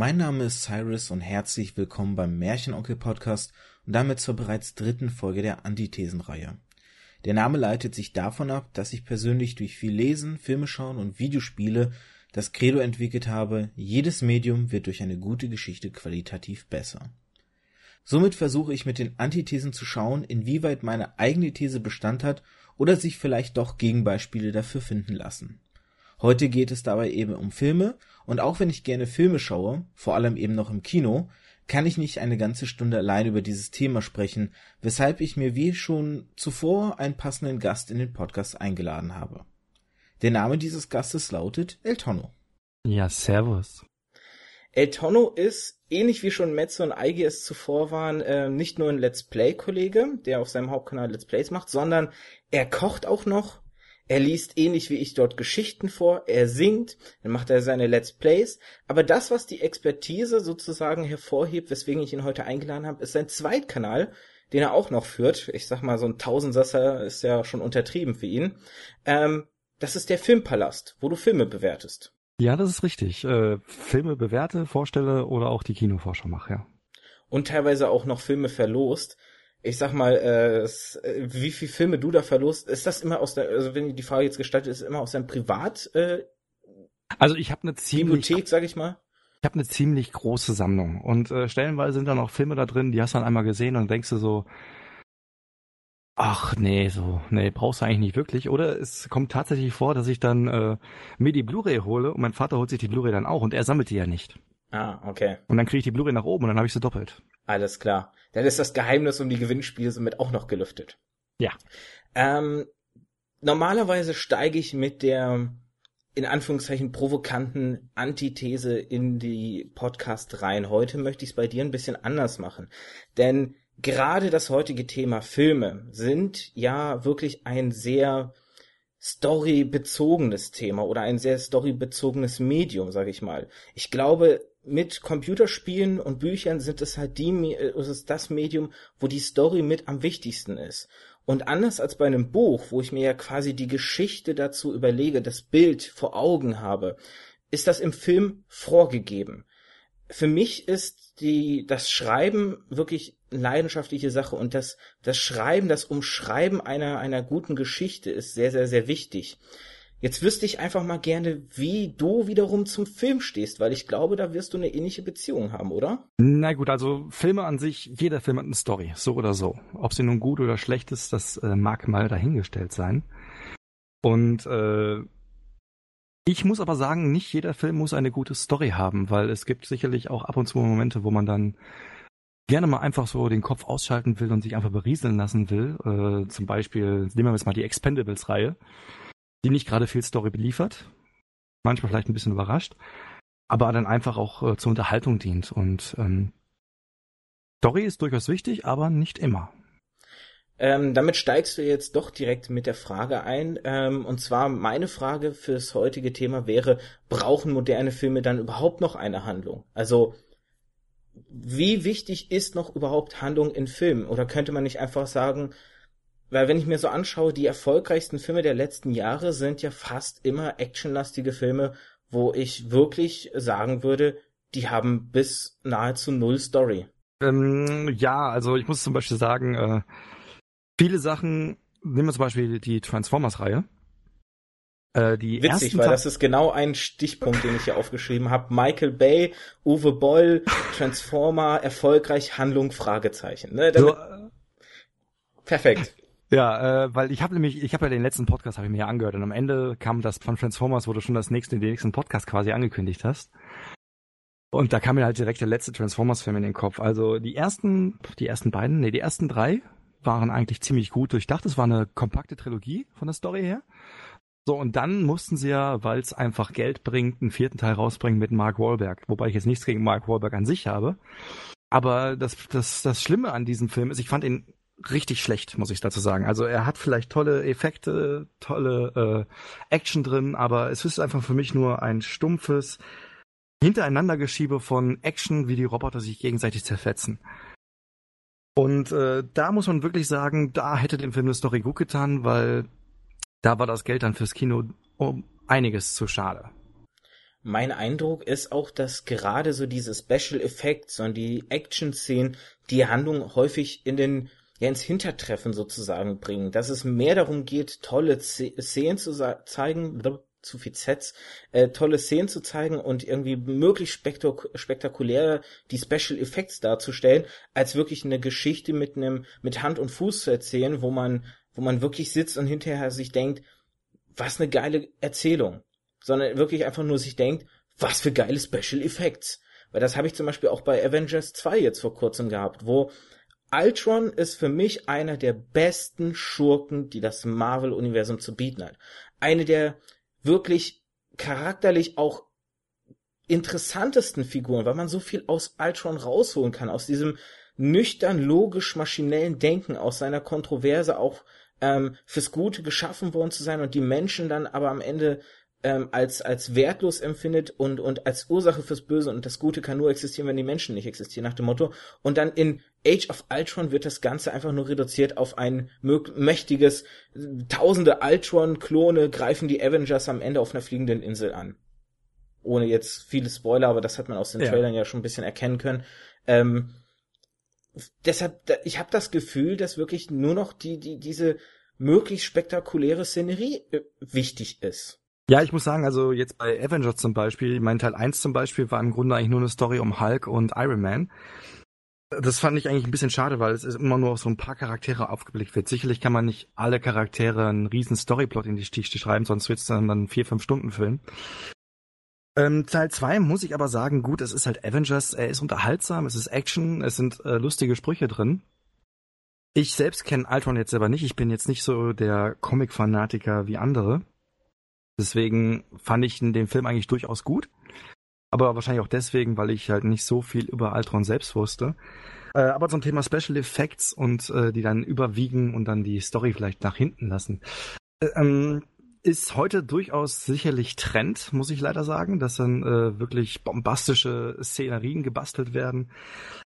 Mein Name ist Cyrus und herzlich willkommen beim Märchenonkel Podcast und damit zur bereits dritten Folge der Antithesenreihe. Der Name leitet sich davon ab, dass ich persönlich durch viel Lesen, Filme schauen und Videospiele das Credo entwickelt habe, jedes Medium wird durch eine gute Geschichte qualitativ besser. Somit versuche ich mit den Antithesen zu schauen, inwieweit meine eigene These Bestand hat oder sich vielleicht doch Gegenbeispiele dafür finden lassen. Heute geht es dabei eben um Filme und auch wenn ich gerne Filme schaue, vor allem eben noch im Kino, kann ich nicht eine ganze Stunde allein über dieses Thema sprechen, weshalb ich mir wie schon zuvor einen passenden Gast in den Podcast eingeladen habe. Der Name dieses Gastes lautet El Tono. Ja, servus. El Tono ist, ähnlich wie schon Metze und Eigi es zuvor waren, äh, nicht nur ein Let's Play-Kollege, der auf seinem Hauptkanal Let's Plays macht, sondern er kocht auch noch, er liest ähnlich wie ich dort Geschichten vor, er singt, dann macht er seine Let's Plays. Aber das, was die Expertise sozusagen hervorhebt, weswegen ich ihn heute eingeladen habe, ist sein Zweitkanal, den er auch noch führt. Ich sag mal, so ein Tausendsasser ist ja schon untertrieben für ihn. Ähm, das ist der Filmpalast, wo du Filme bewertest. Ja, das ist richtig. Äh, Filme bewerte, vorstelle oder auch die Kinovorschau mache, ja. Und teilweise auch noch Filme verlost ich sag mal, äh, wie viel Filme du da verlost, ist das immer aus der, also wenn die Frage jetzt gestaltet ist, immer aus deinem Privat äh, Also ich habe eine ziemlich Bibliothek, sag ich mal. Ich habe eine ziemlich große Sammlung und äh, stellenweise sind da noch Filme da drin, die hast du dann einmal gesehen und denkst du so, ach nee, so, nee, brauchst du eigentlich nicht wirklich. Oder es kommt tatsächlich vor, dass ich dann äh, mir die Blu-ray hole und mein Vater holt sich die Blu-ray dann auch und er sammelt die ja nicht. Ah, okay. Und dann kriege ich die Blu-ray nach oben und dann habe ich sie doppelt. Alles klar. Dann ist das Geheimnis um die Gewinnspiele somit auch noch gelüftet. Ja. Ähm, normalerweise steige ich mit der in Anführungszeichen provokanten Antithese in die Podcast rein. Heute möchte ich es bei dir ein bisschen anders machen. Denn gerade das heutige Thema Filme sind ja wirklich ein sehr storybezogenes Thema oder ein sehr storybezogenes Medium, sage ich mal. Ich glaube, mit Computerspielen und Büchern sind es halt die, äh, es ist das Medium, wo die Story mit am wichtigsten ist. Und anders als bei einem Buch, wo ich mir ja quasi die Geschichte dazu überlege, das Bild vor Augen habe, ist das im Film vorgegeben. Für mich ist die, das Schreiben wirklich leidenschaftliche Sache und das, das Schreiben, das Umschreiben einer, einer guten Geschichte ist sehr, sehr, sehr wichtig. Jetzt wüsste ich einfach mal gerne, wie du wiederum zum Film stehst, weil ich glaube, da wirst du eine ähnliche Beziehung haben, oder? Na gut, also Filme an sich, jeder Film hat eine Story, so oder so. Ob sie nun gut oder schlecht ist, das äh, mag mal dahingestellt sein. Und äh, ich muss aber sagen, nicht jeder Film muss eine gute Story haben, weil es gibt sicherlich auch ab und zu Momente, wo man dann gerne mal einfach so den Kopf ausschalten will und sich einfach berieseln lassen will. Äh, zum Beispiel, nehmen wir jetzt mal die Expendables-Reihe die nicht gerade viel Story beliefert, manchmal vielleicht ein bisschen überrascht, aber dann einfach auch äh, zur Unterhaltung dient. Und ähm, Story ist durchaus wichtig, aber nicht immer. Ähm, damit steigst du jetzt doch direkt mit der Frage ein. Ähm, und zwar meine Frage fürs heutige Thema wäre, brauchen moderne Filme dann überhaupt noch eine Handlung? Also wie wichtig ist noch überhaupt Handlung in Filmen? Oder könnte man nicht einfach sagen, weil wenn ich mir so anschaue, die erfolgreichsten Filme der letzten Jahre sind ja fast immer actionlastige Filme, wo ich wirklich sagen würde, die haben bis nahezu null Story. Ähm, ja, also ich muss zum Beispiel sagen, äh, viele Sachen, nehmen wir zum Beispiel die Transformers-Reihe. Äh, die Witzig, weil das ist genau ein Stichpunkt, den ich hier aufgeschrieben habe. Michael Bay, Uwe Boll, Transformer, erfolgreich, Handlung, Fragezeichen. Ne? So, äh, Perfekt. Ja, äh, weil ich habe nämlich, ich habe ja den letzten Podcast habe ich mir ja angehört und am Ende kam das von Transformers, wo du schon das nächste, den nächsten Podcast quasi angekündigt hast. Und da kam mir halt direkt der letzte Transformers-Film in den Kopf. Also die ersten, die ersten beiden, nee, die ersten drei waren eigentlich ziemlich gut durchdacht. Es war eine kompakte Trilogie von der Story her. So, und dann mussten sie ja, weil es einfach Geld bringt, einen vierten Teil rausbringen mit Mark Wahlberg. Wobei ich jetzt nichts gegen Mark Wahlberg an sich habe. Aber das, das, das Schlimme an diesem Film ist, ich fand ihn richtig schlecht, muss ich dazu sagen. Also er hat vielleicht tolle Effekte, tolle äh, Action drin, aber es ist einfach für mich nur ein stumpfes Hintereinandergeschiebe von Action, wie die Roboter sich gegenseitig zerfetzen. Und äh, da muss man wirklich sagen, da hätte dem Film eine Story gut getan, weil da war das Geld dann fürs Kino um einiges zu schade. mein Eindruck ist auch, dass gerade so diese Special Effects und die Action-Szenen die Handlung häufig in den ja ins Hintertreffen sozusagen bringen, dass es mehr darum geht, tolle Szenen zu zeigen, zu viel Sets, äh, tolle Szenen zu zeigen und irgendwie möglichst spektak spektakulär die Special Effects darzustellen, als wirklich eine Geschichte mit einem mit Hand und Fuß zu erzählen, wo man wo man wirklich sitzt und hinterher sich denkt, was eine geile Erzählung, sondern wirklich einfach nur sich denkt, was für geile Special Effects. Weil das habe ich zum Beispiel auch bei Avengers 2 jetzt vor kurzem gehabt, wo Ultron ist für mich einer der besten Schurken, die das Marvel-Universum zu bieten hat. Eine der wirklich charakterlich auch interessantesten Figuren, weil man so viel aus Ultron rausholen kann, aus diesem nüchtern, logisch, maschinellen Denken, aus seiner Kontroverse auch ähm, fürs Gute geschaffen worden zu sein und die Menschen dann aber am Ende ähm, als, als wertlos empfindet und, und als Ursache fürs Böse und das Gute kann nur existieren, wenn die Menschen nicht existieren, nach dem Motto. Und dann in Age of Ultron wird das Ganze einfach nur reduziert auf ein mächtiges, tausende Ultron-Klone greifen die Avengers am Ende auf einer fliegenden Insel an. Ohne jetzt viele Spoiler, aber das hat man aus den ja. Trailern ja schon ein bisschen erkennen können. Ähm, deshalb, ich habe das Gefühl, dass wirklich nur noch die, die, diese möglichst spektakuläre Szenerie äh, wichtig ist. Ja, ich muss sagen, also jetzt bei Avengers zum Beispiel, mein Teil 1 zum Beispiel war im Grunde eigentlich nur eine Story um Hulk und Iron Man. Das fand ich eigentlich ein bisschen schade, weil es immer nur auf so ein paar Charaktere aufgeblickt wird. Sicherlich kann man nicht alle Charaktere einen riesen Storyplot in die Stiche schreiben, sonst wird es dann, dann vier, fünf Stunden Film. Ähm, Teil 2 muss ich aber sagen, gut, es ist halt Avengers, er ist unterhaltsam, es ist Action, es sind äh, lustige Sprüche drin. Ich selbst kenne Ultron jetzt selber nicht, ich bin jetzt nicht so der Comic-Fanatiker wie andere. Deswegen fand ich den Film eigentlich durchaus gut. Aber wahrscheinlich auch deswegen, weil ich halt nicht so viel über Altron selbst wusste. Äh, aber zum Thema Special Effects und äh, die dann überwiegen und dann die Story vielleicht nach hinten lassen. Äh, ähm, ist heute durchaus sicherlich Trend, muss ich leider sagen, dass dann äh, wirklich bombastische Szenerien gebastelt werden.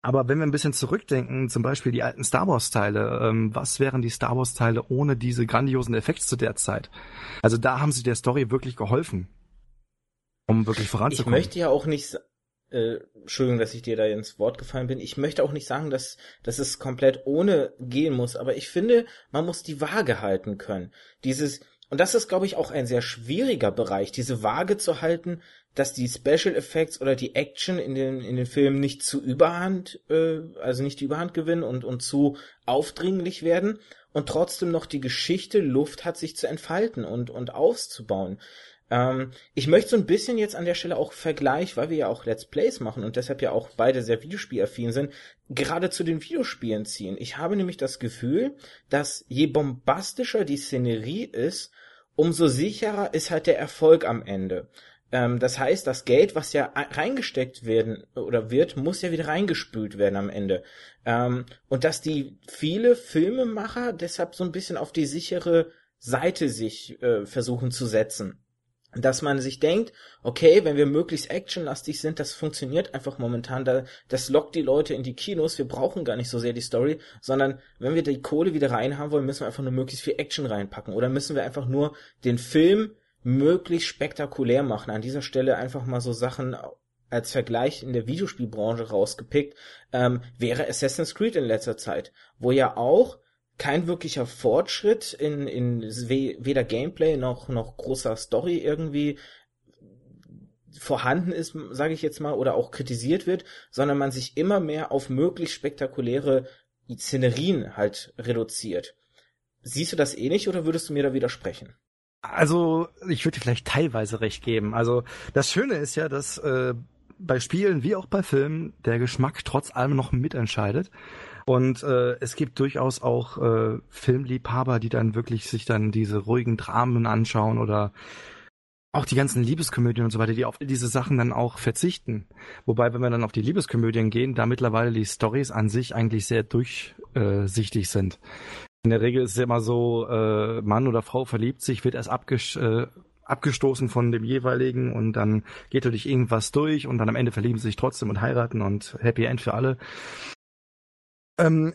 Aber wenn wir ein bisschen zurückdenken, zum Beispiel die alten Star Wars-Teile, ähm, was wären die Star Wars-Teile ohne diese grandiosen Effekte zu der Zeit? Also da haben sie der Story wirklich geholfen, um wirklich voranzukommen. Ich möchte ja auch nicht, äh, Entschuldigung, dass ich dir da ins Wort gefallen bin. Ich möchte auch nicht sagen, dass, dass es komplett ohne gehen muss, aber ich finde, man muss die Waage halten können. Dieses, und das ist, glaube ich, auch ein sehr schwieriger Bereich, diese Waage zu halten, dass die Special Effects oder die Action in den in den Filmen nicht zu Überhand, äh, also nicht die Überhand gewinnen und und zu aufdringlich werden und trotzdem noch die Geschichte Luft hat, sich zu entfalten und und auszubauen. Ähm, ich möchte so ein bisschen jetzt an der Stelle auch Vergleich, weil wir ja auch Let's Plays machen und deshalb ja auch beide sehr Videospielaffin sind, gerade zu den Videospielen ziehen. Ich habe nämlich das Gefühl, dass je bombastischer die Szenerie ist, umso sicherer ist halt der Erfolg am Ende. Ähm, das heißt, das Geld, was ja reingesteckt werden oder wird, muss ja wieder reingespült werden am Ende. Ähm, und dass die viele Filmemacher deshalb so ein bisschen auf die sichere Seite sich äh, versuchen zu setzen. Dass man sich denkt, okay, wenn wir möglichst actionlastig sind, das funktioniert einfach momentan, da, das lockt die Leute in die Kinos, wir brauchen gar nicht so sehr die Story, sondern wenn wir die Kohle wieder rein haben wollen, müssen wir einfach nur möglichst viel Action reinpacken oder müssen wir einfach nur den Film möglichst spektakulär machen. An dieser Stelle einfach mal so Sachen als Vergleich in der Videospielbranche rausgepickt, ähm, wäre Assassin's Creed in letzter Zeit, wo ja auch kein wirklicher Fortschritt in, in weder Gameplay noch, noch großer Story irgendwie vorhanden ist, sage ich jetzt mal, oder auch kritisiert wird, sondern man sich immer mehr auf möglichst spektakuläre Szenerien halt reduziert. Siehst du das ähnlich oder würdest du mir da widersprechen? Also, ich würde dir vielleicht teilweise recht geben. Also, das Schöne ist ja, dass äh, bei Spielen wie auch bei Filmen der Geschmack trotz allem noch mitentscheidet. Und äh, es gibt durchaus auch äh, Filmliebhaber, die dann wirklich sich dann diese ruhigen Dramen anschauen oder auch die ganzen Liebeskomödien und so weiter, die auf diese Sachen dann auch verzichten. Wobei, wenn wir dann auf die Liebeskomödien gehen, da mittlerweile die Stories an sich eigentlich sehr durchsichtig sind. In der Regel ist es immer so, äh, Mann oder Frau verliebt sich, wird erst abges äh, abgestoßen von dem jeweiligen und dann geht durch irgendwas durch und dann am Ende verlieben sie sich trotzdem und heiraten und Happy End für alle. Ähm,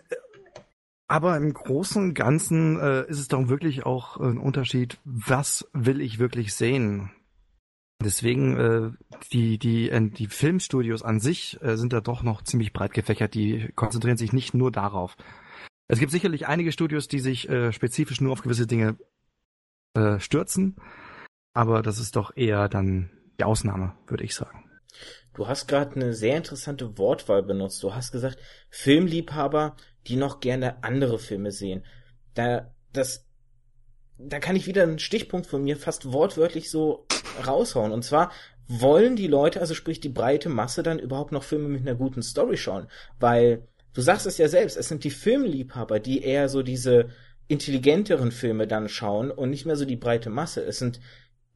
aber im Großen und Ganzen äh, ist es doch wirklich auch ein Unterschied, was will ich wirklich sehen? Deswegen, äh, die, die, äh, die Filmstudios an sich äh, sind da doch noch ziemlich breit gefächert. Die konzentrieren sich nicht nur darauf. Es gibt sicherlich einige Studios, die sich äh, spezifisch nur auf gewisse Dinge äh, stürzen, aber das ist doch eher dann die Ausnahme, würde ich sagen. Du hast gerade eine sehr interessante Wortwahl benutzt. Du hast gesagt, Filmliebhaber, die noch gerne andere Filme sehen. Da, das, da kann ich wieder einen Stichpunkt von mir fast wortwörtlich so raushauen. Und zwar wollen die Leute, also sprich die breite Masse, dann überhaupt noch Filme mit einer guten Story schauen? Weil, du sagst es ja selbst, es sind die Filmliebhaber, die eher so diese intelligenteren Filme dann schauen und nicht mehr so die breite Masse. Es sind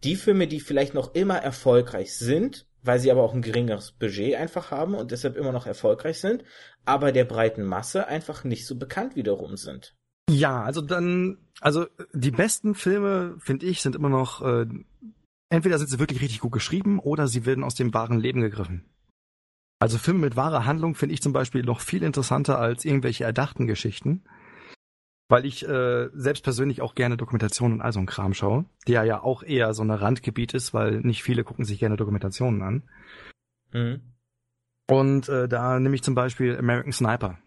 die Filme, die vielleicht noch immer erfolgreich sind, weil sie aber auch ein geringeres Budget einfach haben und deshalb immer noch erfolgreich sind, aber der breiten Masse einfach nicht so bekannt wiederum sind. Ja, also dann, also die besten Filme, finde ich, sind immer noch, äh, entweder sind sie wirklich richtig gut geschrieben oder sie werden aus dem wahren Leben gegriffen. Also Filme mit wahrer Handlung finde ich zum Beispiel noch viel interessanter als irgendwelche erdachten Geschichten weil ich äh, selbst persönlich auch gerne Dokumentationen und all so ein Kram schaue, der ja auch eher so ein Randgebiet ist, weil nicht viele gucken sich gerne Dokumentationen an. Mhm. Und äh, da nehme ich zum Beispiel American Sniper.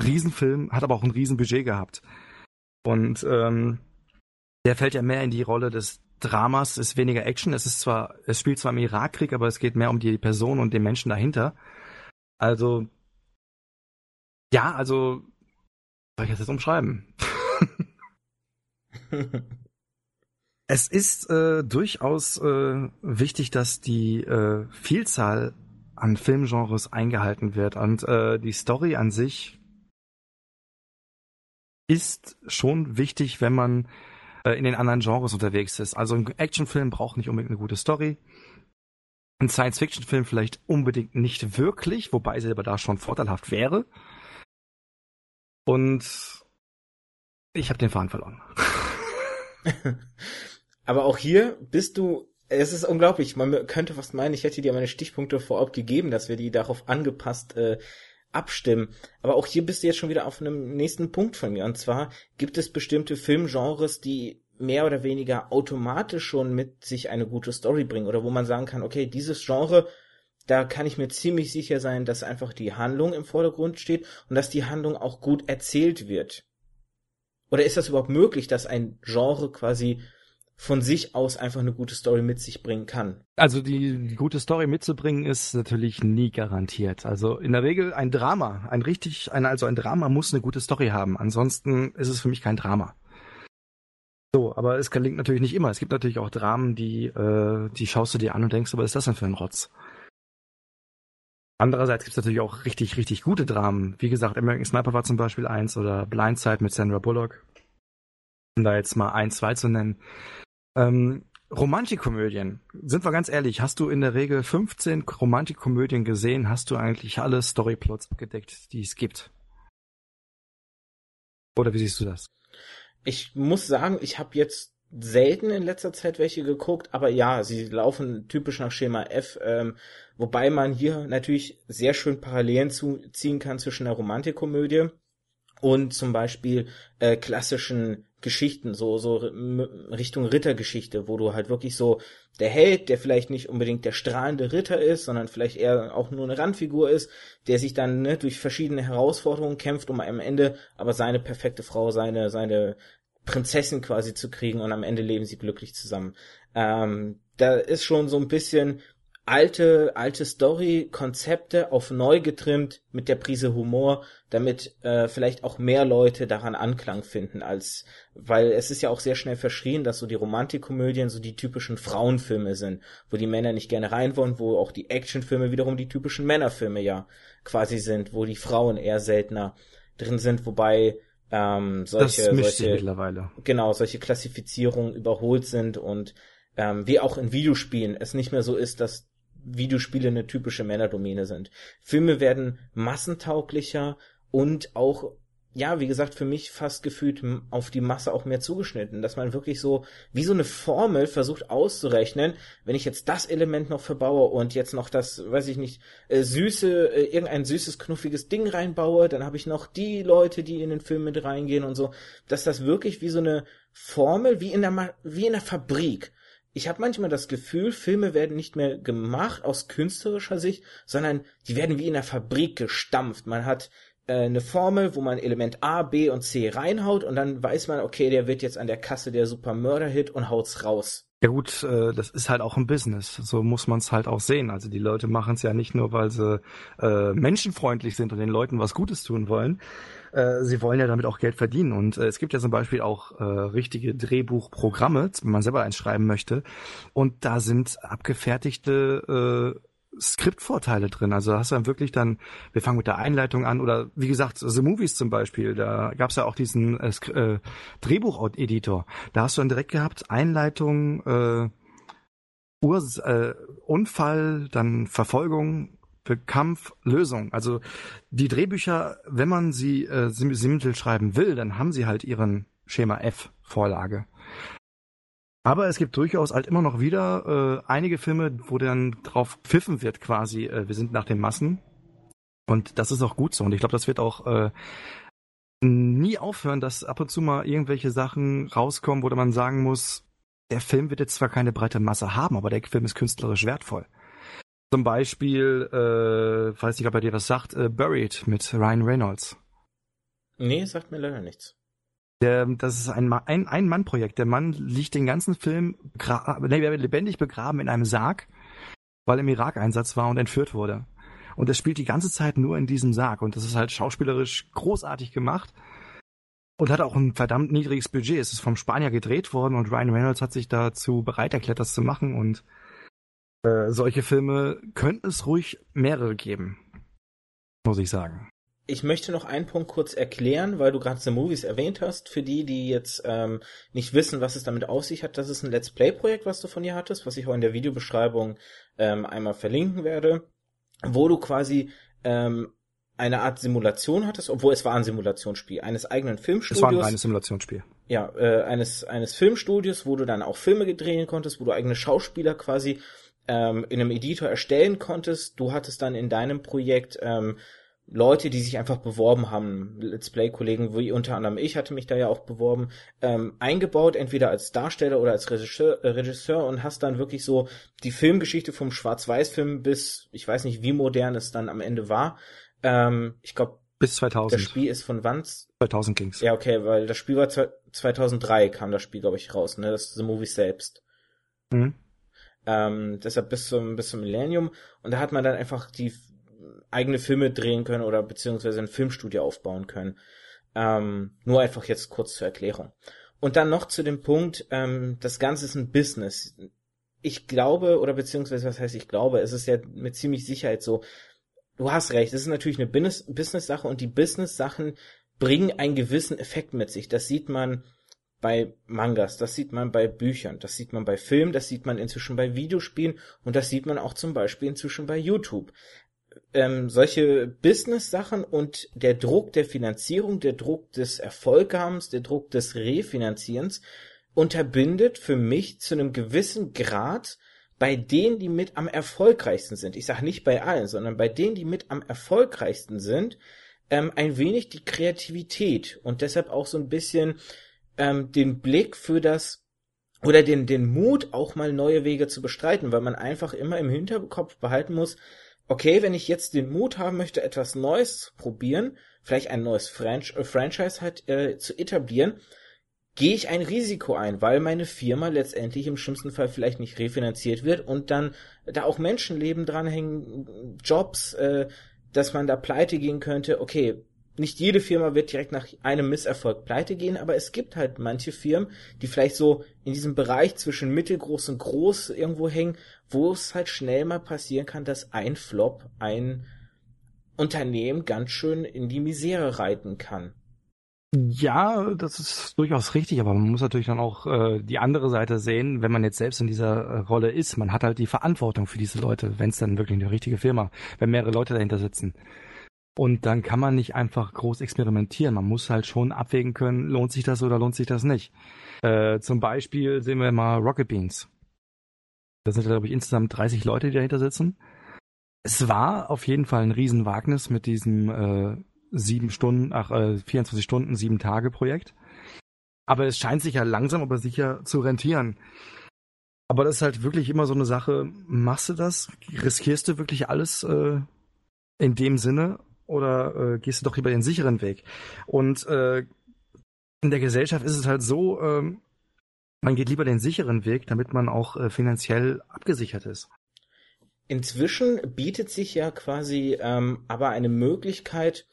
Riesenfilm, hat aber auch ein Riesenbudget gehabt. Und ähm, der fällt ja mehr in die Rolle des Dramas, ist weniger Action. Es ist zwar, es spielt zwar im Irakkrieg, aber es geht mehr um die Person und den Menschen dahinter. Also ja, also soll ich das jetzt umschreiben? es ist äh, durchaus äh, wichtig, dass die äh, Vielzahl an Filmgenres eingehalten wird und äh, die Story an sich ist schon wichtig, wenn man äh, in den anderen Genres unterwegs ist. Also ein Actionfilm braucht nicht unbedingt eine gute Story. Ein Science-Fiction-Film vielleicht unbedingt nicht wirklich, wobei sie aber da schon vorteilhaft wäre. Und ich habe den Faden verloren. Aber auch hier bist du, es ist unglaublich, man könnte fast meinen, ich hätte dir meine Stichpunkte vorab gegeben, dass wir die darauf angepasst äh, abstimmen. Aber auch hier bist du jetzt schon wieder auf einem nächsten Punkt von mir. Und zwar gibt es bestimmte Filmgenres, die mehr oder weniger automatisch schon mit sich eine gute Story bringen oder wo man sagen kann, okay, dieses Genre da kann ich mir ziemlich sicher sein, dass einfach die Handlung im Vordergrund steht und dass die Handlung auch gut erzählt wird. Oder ist das überhaupt möglich, dass ein Genre quasi von sich aus einfach eine gute Story mit sich bringen kann? Also die, die gute Story mitzubringen ist natürlich nie garantiert. Also in der Regel ein Drama, ein richtig, ein, also ein Drama muss eine gute Story haben. Ansonsten ist es für mich kein Drama. So, aber es gelingt natürlich nicht immer. Es gibt natürlich auch Dramen, die, äh, die schaust du dir an und denkst, was ist das denn für ein Rotz? Andererseits gibt es natürlich auch richtig, richtig gute Dramen. Wie gesagt, American Sniper war zum Beispiel eins oder Blindside mit Sandra Bullock. Um da jetzt mal ein, zwei zu nennen. Ähm, Romantikkomödien. Sind wir ganz ehrlich, hast du in der Regel 15 Romantikkomödien gesehen, hast du eigentlich alle Storyplots abgedeckt, die es gibt? Oder wie siehst du das? Ich muss sagen, ich habe jetzt selten in letzter Zeit welche geguckt, aber ja, sie laufen typisch nach Schema F, ähm, wobei man hier natürlich sehr schön Parallelen zu, ziehen kann zwischen der Romantikkomödie und zum Beispiel äh, klassischen Geschichten, so so Richtung Rittergeschichte, wo du halt wirklich so der Held, der vielleicht nicht unbedingt der strahlende Ritter ist, sondern vielleicht eher auch nur eine Randfigur ist, der sich dann ne, durch verschiedene Herausforderungen kämpft, um am Ende aber seine perfekte Frau, seine seine Prinzessin quasi zu kriegen und am Ende leben sie glücklich zusammen. Ähm, da ist schon so ein bisschen alte, alte Story-Konzepte auf neu getrimmt mit der Prise Humor, damit äh, vielleicht auch mehr Leute daran Anklang finden, als weil es ist ja auch sehr schnell verschrien, dass so die Romantikkomödien so die typischen Frauenfilme sind, wo die Männer nicht gerne rein wollen, wo auch die Actionfilme wiederum die typischen Männerfilme ja quasi sind, wo die Frauen eher seltener drin sind, wobei ähm, solche, das mischt solche mittlerweile. genau solche Klassifizierungen überholt sind und ähm, wie auch in Videospielen es nicht mehr so ist, dass Videospiele eine typische Männerdomäne sind. Filme werden massentauglicher und auch ja, wie gesagt, für mich fast gefühlt auf die Masse auch mehr zugeschnitten, dass man wirklich so wie so eine Formel versucht auszurechnen, wenn ich jetzt das Element noch verbaue und jetzt noch das, weiß ich nicht, äh, süße, äh, irgendein süßes, knuffiges Ding reinbaue, dann habe ich noch die Leute, die in den Film mit reingehen und so, dass das wirklich wie so eine Formel, wie in der, wie in der Fabrik, ich habe manchmal das Gefühl, Filme werden nicht mehr gemacht aus künstlerischer Sicht, sondern die werden wie in einer Fabrik gestampft. Man hat eine Formel, wo man Element A, B und C reinhaut und dann weiß man, okay, der wird jetzt an der Kasse der Super Murder Hit und haut's raus. Ja gut, äh, das ist halt auch ein Business. So muss man es halt auch sehen. Also die Leute machen es ja nicht nur, weil sie äh, menschenfreundlich sind und den Leuten was Gutes tun wollen. Äh, sie wollen ja damit auch Geld verdienen. Und äh, es gibt ja zum Beispiel auch äh, richtige Drehbuchprogramme, wenn man selber eins schreiben möchte. Und da sind abgefertigte äh, Skriptvorteile drin. Also hast du dann wirklich dann, wir fangen mit der Einleitung an oder wie gesagt, The Movies zum Beispiel, da gab es ja auch diesen äh, äh, Drehbucheditor. Da hast du dann direkt gehabt, Einleitung, äh, Ur äh, Unfall, dann Verfolgung, Kampf, Lösung. Also die Drehbücher, wenn man sie äh, simultan schreiben will, dann haben sie halt ihren Schema F Vorlage. Aber es gibt durchaus halt immer noch wieder äh, einige Filme, wo dann drauf pfiffen wird quasi, äh, wir sind nach den Massen. Und das ist auch gut so. Und ich glaube, das wird auch äh, nie aufhören, dass ab und zu mal irgendwelche Sachen rauskommen, wo man sagen muss, der Film wird jetzt zwar keine breite Masse haben, aber der Film ist künstlerisch wertvoll. Zum Beispiel, äh, weiß nicht, ob er dir was sagt, äh, Buried mit Ryan Reynolds. Nee, sagt mir leider nichts. Der, das ist ein, ein, ein Mann-Projekt. Der Mann liegt den ganzen Film nee, lebendig begraben in einem Sarg, weil er im Irak-Einsatz war und entführt wurde. Und er spielt die ganze Zeit nur in diesem Sarg. Und das ist halt schauspielerisch großartig gemacht. Und hat auch ein verdammt niedriges Budget. Es ist vom Spanier gedreht worden und Ryan Reynolds hat sich dazu bereit erklärt, das zu machen. Und äh, solche Filme könnten es ruhig mehrere geben. Muss ich sagen ich möchte noch einen Punkt kurz erklären, weil du gerade The Movies erwähnt hast. Für die, die jetzt ähm, nicht wissen, was es damit auf sich hat, das ist ein Let's Play-Projekt, was du von dir hattest, was ich auch in der Videobeschreibung ähm, einmal verlinken werde, wo du quasi ähm, eine Art Simulation hattest, obwohl es war ein Simulationsspiel, eines eigenen Filmstudios. Es war ein reines Simulationsspiel. Ja, äh, eines, eines Filmstudios, wo du dann auch Filme gedrehen konntest, wo du eigene Schauspieler quasi ähm, in einem Editor erstellen konntest. Du hattest dann in deinem Projekt ähm, Leute, die sich einfach beworben haben, Let's Play-Kollegen, wie unter anderem ich hatte mich da ja auch beworben, ähm, eingebaut, entweder als Darsteller oder als Regisseur, äh, Regisseur und hast dann wirklich so die Filmgeschichte vom Schwarz-Weiß-Film bis, ich weiß nicht, wie modern es dann am Ende war. Ähm, ich glaube, bis 2000. Das Spiel ist von wann? 2000 ging's. Ja, okay, weil das Spiel war 2003 kam das Spiel, glaube ich, raus, ne? Das ist The Movie selbst. Mhm. Ähm, deshalb bis zum, bis zum Millennium. Und da hat man dann einfach die eigene Filme drehen können oder beziehungsweise ein Filmstudio aufbauen können. Ähm, nur einfach jetzt kurz zur Erklärung. Und dann noch zu dem Punkt, ähm, das Ganze ist ein Business. Ich glaube, oder beziehungsweise was heißt ich glaube, es ist ja mit ziemlich Sicherheit so, du hast recht, es ist natürlich eine Business-Sache und die Business-Sachen bringen einen gewissen Effekt mit sich. Das sieht man bei Mangas, das sieht man bei Büchern, das sieht man bei Filmen, das sieht man inzwischen bei Videospielen und das sieht man auch zum Beispiel inzwischen bei YouTube ähm, solche Business-Sachen und der Druck der Finanzierung, der Druck des Erfolghabens, der Druck des Refinanzierens unterbindet für mich zu einem gewissen Grad bei denen, die mit am erfolgreichsten sind, ich sage nicht bei allen, sondern bei denen, die mit am erfolgreichsten sind, ähm, ein wenig die Kreativität und deshalb auch so ein bisschen ähm, den Blick für das oder den, den Mut, auch mal neue Wege zu bestreiten, weil man einfach immer im Hinterkopf behalten muss, okay, wenn ich jetzt den Mut haben möchte, etwas Neues zu probieren, vielleicht ein neues Franch äh, Franchise halt äh, zu etablieren, gehe ich ein Risiko ein, weil meine Firma letztendlich im schlimmsten Fall vielleicht nicht refinanziert wird und dann da auch Menschenleben dranhängen, Jobs, äh, dass man da pleite gehen könnte. Okay, nicht jede Firma wird direkt nach einem Misserfolg pleite gehen, aber es gibt halt manche Firmen, die vielleicht so in diesem Bereich zwischen mittelgroß und groß irgendwo hängen, wo es halt schnell mal passieren kann, dass ein Flop ein Unternehmen ganz schön in die Misere reiten kann. Ja, das ist durchaus richtig, aber man muss natürlich dann auch äh, die andere Seite sehen, wenn man jetzt selbst in dieser äh, Rolle ist. Man hat halt die Verantwortung für diese Leute, wenn es dann wirklich eine richtige Firma, wenn mehrere Leute dahinter sitzen. Und dann kann man nicht einfach groß experimentieren. Man muss halt schon abwägen können, lohnt sich das oder lohnt sich das nicht. Äh, zum Beispiel sehen wir mal Rocket Beans. Da sind, glaube ich, insgesamt 30 Leute, die dahinter sitzen. Es war auf jeden Fall ein Riesenwagnis mit diesem äh, sieben Stunden, ach, äh, 24 Stunden, sieben Tage Projekt. Aber es scheint sich ja langsam aber sicher zu rentieren. Aber das ist halt wirklich immer so eine Sache, machst du das? Riskierst du wirklich alles äh, in dem Sinne oder äh, gehst du doch lieber den sicheren Weg? Und äh, in der Gesellschaft ist es halt so, äh, man geht lieber den sicheren Weg, damit man auch äh, finanziell abgesichert ist. Inzwischen bietet sich ja quasi ähm, aber eine Möglichkeit,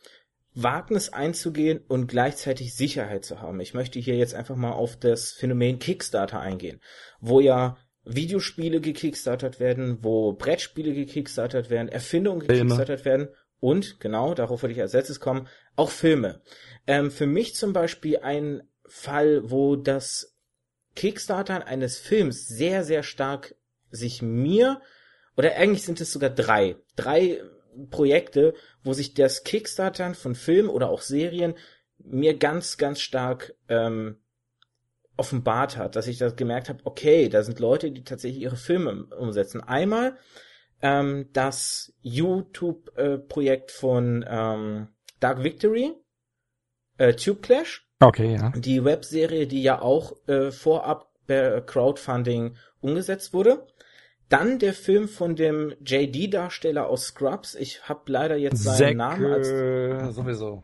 Wagnis einzugehen und gleichzeitig Sicherheit zu haben. Ich möchte hier jetzt einfach mal auf das Phänomen Kickstarter eingehen, wo ja Videospiele gekickstartert werden, wo Brettspiele gekickstartert werden, Erfindungen gekickstartert werden und, genau, darauf würde ich als letztes kommen, auch Filme. Ähm, für mich zum Beispiel ein Fall, wo das Kickstartern eines Films sehr, sehr stark sich mir, oder eigentlich sind es sogar drei, drei Projekte, wo sich das Kickstartern von Filmen oder auch Serien mir ganz, ganz stark ähm, offenbart hat, dass ich das gemerkt habe, okay, da sind Leute, die tatsächlich ihre Filme umsetzen. Einmal ähm, das YouTube-Projekt von ähm, Dark Victory, äh, Tube Clash. Okay, ja. Die Webserie, die ja auch äh, vorab per Crowdfunding umgesetzt wurde. Dann der Film von dem JD-Darsteller aus Scrubs. Ich habe leider jetzt seinen Zack, Namen als äh, sowieso.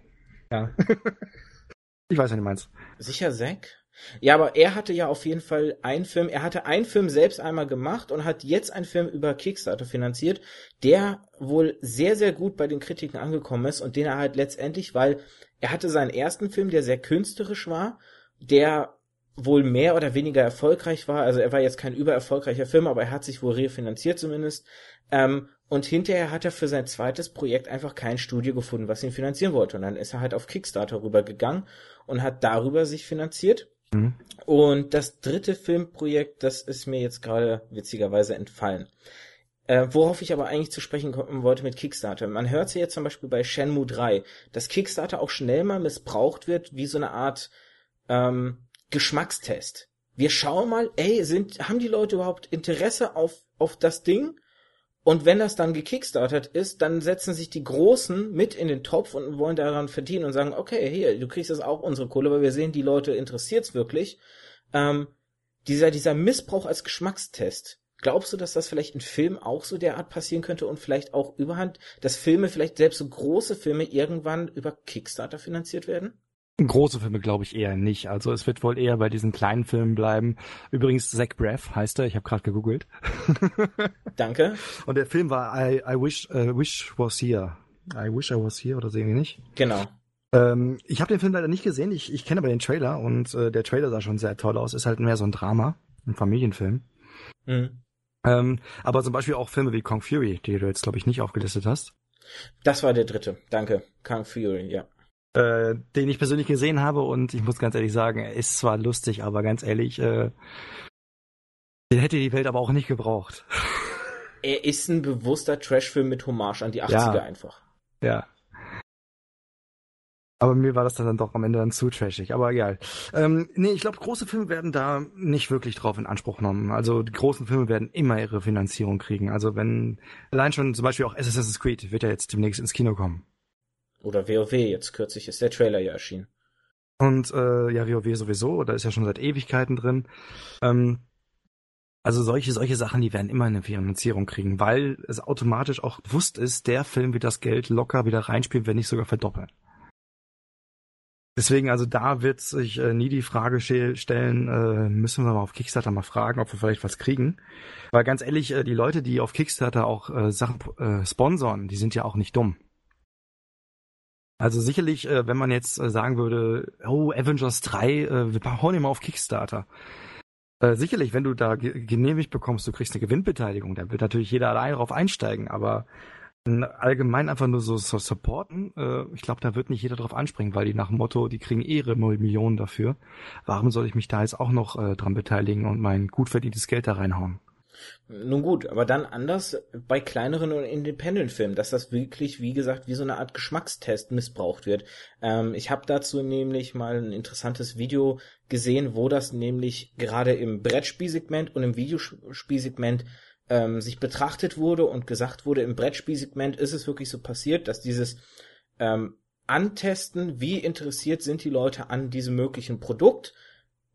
Ja. ich weiß, was du meinst. sicher Zack. Ja, aber er hatte ja auf jeden Fall einen Film. Er hatte einen Film selbst einmal gemacht und hat jetzt einen Film über Kickstarter finanziert, der wohl sehr sehr gut bei den Kritiken angekommen ist und den er halt letztendlich, weil er hatte seinen ersten Film, der sehr künstlerisch war, der wohl mehr oder weniger erfolgreich war. Also er war jetzt kein übererfolgreicher Film, aber er hat sich wohl refinanziert zumindest. Ähm, und hinterher hat er für sein zweites Projekt einfach kein Studio gefunden, was ihn finanzieren wollte. Und dann ist er halt auf Kickstarter rübergegangen und hat darüber sich finanziert. Mhm. Und das dritte Filmprojekt, das ist mir jetzt gerade witzigerweise entfallen. Äh, worauf ich aber eigentlich zu sprechen kommen wollte mit Kickstarter. Man hört ja jetzt zum Beispiel bei Shenmue 3, dass Kickstarter auch schnell mal missbraucht wird, wie so eine Art ähm, Geschmackstest. Wir schauen mal, ey, sind, haben die Leute überhaupt Interesse auf, auf das Ding? Und wenn das dann gekickstartet ist, dann setzen sich die Großen mit in den Topf und wollen daran verdienen und sagen, okay, hier, du kriegst das auch unsere Kohle, weil wir sehen, die Leute interessiert's wirklich. Ähm, dieser, dieser Missbrauch als Geschmackstest. Glaubst du, dass das vielleicht in Filmen auch so derart passieren könnte und vielleicht auch überhand, dass Filme, vielleicht selbst so große Filme irgendwann über Kickstarter finanziert werden? Große Filme glaube ich eher nicht. Also es wird wohl eher bei diesen kleinen Filmen bleiben. Übrigens Zach Braff heißt er. Ich habe gerade gegoogelt. Danke. Und der Film war I, I wish uh, wish was here. I wish I was here oder sehen wir nicht? Genau. Ähm, ich habe den Film leider nicht gesehen. Ich, ich kenne aber den Trailer und äh, der Trailer sah schon sehr toll aus. Ist halt mehr so ein Drama, ein Familienfilm. Mhm. Ähm, aber zum Beispiel auch Filme wie Kong Fury, die du jetzt glaube ich nicht aufgelistet hast. Das war der dritte. Danke. Kung Fury, ja. Äh, den ich persönlich gesehen habe und ich muss ganz ehrlich sagen, er ist zwar lustig, aber ganz ehrlich, äh, den hätte die Welt aber auch nicht gebraucht. Er ist ein bewusster Trashfilm mit Hommage an die 80er Ja. einfach. Ja. Aber mir war das dann doch am Ende dann zu trashig, aber egal. Ähm, nee, ich glaube, große Filme werden da nicht wirklich drauf in Anspruch genommen. Also die großen Filme werden immer ihre Finanzierung kriegen. Also wenn allein schon zum Beispiel auch Assassin's Creed wird ja jetzt demnächst ins Kino kommen. Oder WoW, jetzt kürzlich ist der Trailer ja erschienen. Und äh, ja, WoW sowieso, da ist ja schon seit Ewigkeiten drin. Ähm, also solche, solche Sachen, die werden immer eine Finanzierung kriegen, weil es automatisch auch bewusst ist, der Film wird das Geld locker wieder reinspielen, wenn nicht sogar verdoppeln. Deswegen, also da wird sich äh, nie die Frage ste- stellen, äh, müssen wir mal auf Kickstarter mal fragen, ob wir vielleicht was kriegen. Weil ganz ehrlich, äh, die Leute, die auf Kickstarter auch äh, Sachen äh, sponsoren, die sind ja auch nicht dumm. Also sicherlich, äh, wenn man jetzt äh, sagen würde, oh, Avengers 3, äh, wir hauen mal auf Kickstarter. Äh, sicherlich, wenn du da ge genehmigt bekommst, du kriegst eine Gewinnbeteiligung, dann wird natürlich jeder alleine darauf einsteigen, aber allgemein einfach nur so, so supporten, äh, ich glaube, da wird nicht jeder drauf anspringen, weil die nach dem Motto, die kriegen eh ihre Millionen dafür. Warum soll ich mich da jetzt auch noch äh, dran beteiligen und mein gut verdientes Geld da reinhauen? Nun gut, aber dann anders bei kleineren und Independent-Filmen, dass das wirklich, wie gesagt, wie so eine Art Geschmackstest missbraucht wird. Ähm, ich habe dazu nämlich mal ein interessantes Video gesehen, wo das nämlich gerade im Brettspielsegment und im Videospielsegment ähm, sich betrachtet wurde und gesagt wurde, im Brettspielsegment ist es wirklich so passiert, dass dieses ähm, Antesten, wie interessiert sind die Leute an diesem möglichen Produkt,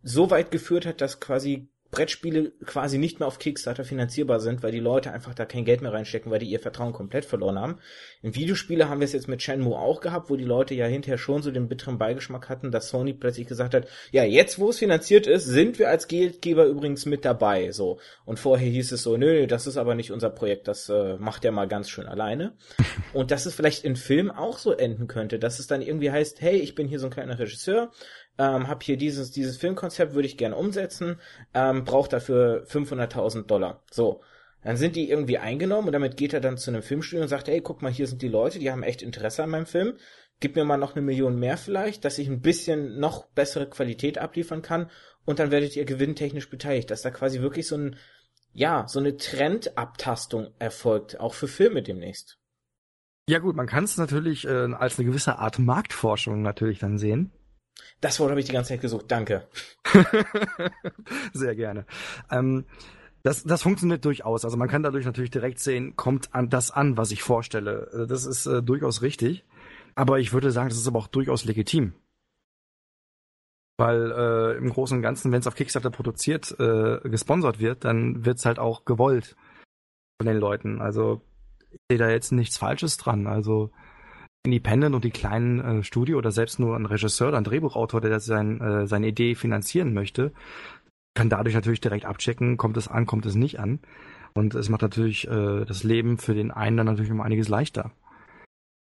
so weit geführt hat, dass quasi Brettspiele quasi nicht mehr auf Kickstarter finanzierbar sind, weil die Leute einfach da kein Geld mehr reinstecken, weil die ihr Vertrauen komplett verloren haben. In Videospiele haben wir es jetzt mit Shenmue auch gehabt, wo die Leute ja hinterher schon so den bitteren Beigeschmack hatten, dass Sony plötzlich gesagt hat, ja, jetzt wo es finanziert ist, sind wir als Geldgeber übrigens mit dabei, so. Und vorher hieß es so, nö, das ist aber nicht unser Projekt, das äh, macht er mal ganz schön alleine. Und dass es vielleicht in Filmen auch so enden könnte, dass es dann irgendwie heißt, hey, ich bin hier so ein kleiner Regisseur, ähm, habe hier dieses, dieses Filmkonzept, würde ich gerne umsetzen, ähm, braucht dafür 500.000 Dollar. So. Dann sind die irgendwie eingenommen und damit geht er dann zu einem Filmstudio und sagt, hey, guck mal, hier sind die Leute, die haben echt Interesse an meinem Film. Gib mir mal noch eine Million mehr vielleicht, dass ich ein bisschen noch bessere Qualität abliefern kann und dann werdet ihr gewinntechnisch beteiligt, dass da quasi wirklich so ein, ja, so eine Trendabtastung erfolgt, auch für Filme demnächst. Ja gut, man kann es natürlich äh, als eine gewisse Art Marktforschung natürlich dann sehen. Das Wort habe ich die ganze Zeit gesucht, danke. Sehr gerne. Ähm, das, das funktioniert durchaus. Also man kann dadurch natürlich direkt sehen, kommt an das an, was ich vorstelle. Äh, das ist äh, durchaus richtig. Aber ich würde sagen, das ist aber auch durchaus legitim. Weil äh, im Großen und Ganzen, wenn es auf Kickstarter produziert, äh, gesponsert wird, dann wird's halt auch gewollt von den Leuten. Also ich sehe da jetzt nichts Falsches dran. Also Independent und die kleinen äh, Studio oder selbst nur ein Regisseur oder ein Drehbuchautor, der sein, äh, seine Idee finanzieren möchte, kann dadurch natürlich direkt abchecken, kommt es an, kommt es nicht an. Und es macht natürlich äh, das Leben für den einen dann natürlich um einiges leichter.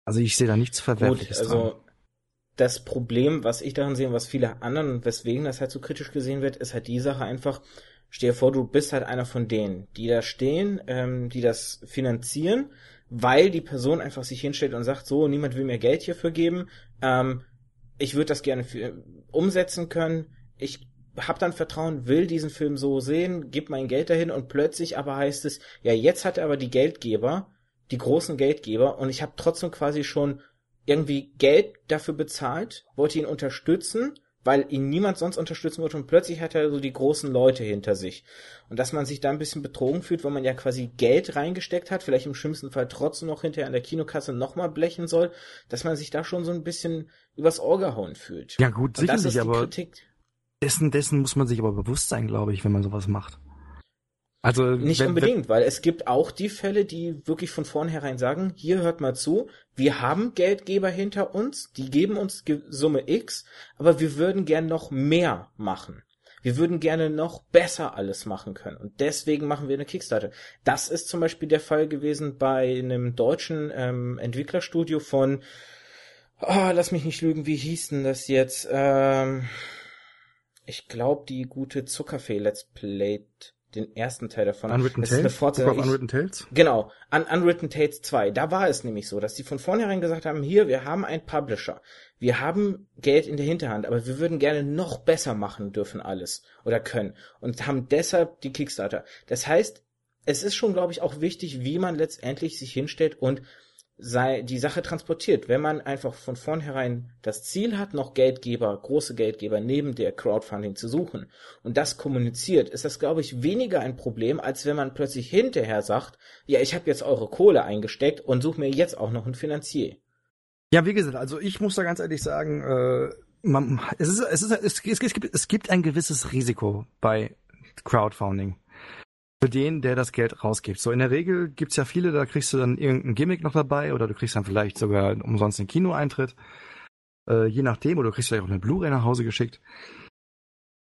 Also ich sehe da nichts Verwerfliches Gut, also dran. Das Problem, was ich daran sehe, was viele anderen, weswegen das halt so kritisch gesehen wird, ist halt die Sache einfach, stell dir vor, du bist halt einer von denen, die da stehen, ähm, die das finanzieren, weil die Person einfach sich hinstellt und sagt, so, niemand will mir Geld hierfür geben, ähm, ich würde das gerne für, umsetzen können, ich hab dann Vertrauen, will diesen Film so sehen, gib mein Geld dahin und plötzlich aber heißt es, ja, jetzt hat er aber die Geldgeber, die großen Geldgeber und ich habe trotzdem quasi schon irgendwie Geld dafür bezahlt, wollte ihn unterstützen weil ihn niemand sonst unterstützen wird und plötzlich hat er so die großen Leute hinter sich. Und dass man sich da ein bisschen betrogen fühlt, weil man ja quasi Geld reingesteckt hat, vielleicht im schlimmsten Fall trotzdem noch hinterher an der Kinokasse nochmal blechen soll, dass man sich da schon so ein bisschen übers Ohr gehauen fühlt. Ja gut, sicherlich, aber Kritik. dessen, dessen muss man sich aber bewusst sein, glaube ich, wenn man sowas macht. Also nicht wenn, unbedingt, weil es gibt auch die Fälle, die wirklich von vornherein sagen, hier hört mal zu, wir haben Geldgeber hinter uns, die geben uns Summe X, aber wir würden gern noch mehr machen. Wir würden gerne noch besser alles machen können. Und deswegen machen wir eine Kickstarter. Das ist zum Beispiel der Fall gewesen bei einem deutschen ähm, Entwicklerstudio von, oh, lass mich nicht lügen, wie hieß denn das jetzt? Ähm, ich glaube, die gute Zuckerfee Let's Played den ersten Teil davon. Unwritten Tales? Eine Fortsetzung. Unwritten Tales? Genau, Un Unwritten Tales 2. Da war es nämlich so, dass sie von vornherein gesagt haben, hier, wir haben einen Publisher. Wir haben Geld in der Hinterhand, aber wir würden gerne noch besser machen dürfen alles oder können und haben deshalb die Kickstarter. Das heißt, es ist schon, glaube ich, auch wichtig, wie man letztendlich sich hinstellt und sei die Sache transportiert. Wenn man einfach von vornherein das Ziel hat, noch Geldgeber, große Geldgeber neben der Crowdfunding zu suchen und das kommuniziert, ist das, glaube ich, weniger ein Problem, als wenn man plötzlich hinterher sagt, ja, ich habe jetzt eure Kohle eingesteckt und suche mir jetzt auch noch einen Finanzier. Ja, wie gesagt, also ich muss da ganz ehrlich sagen, äh, man, es, ist, es, ist, es, es, gibt, es gibt ein gewisses Risiko bei Crowdfunding für den, der das Geld rausgibt. So in der Regel gibt's ja viele, da kriegst du dann irgendein Gimmick noch dabei oder du kriegst dann vielleicht sogar umsonst einen Kinoeintritt. Äh, je nachdem, oder du kriegst vielleicht auch eine Blu-ray nach Hause geschickt.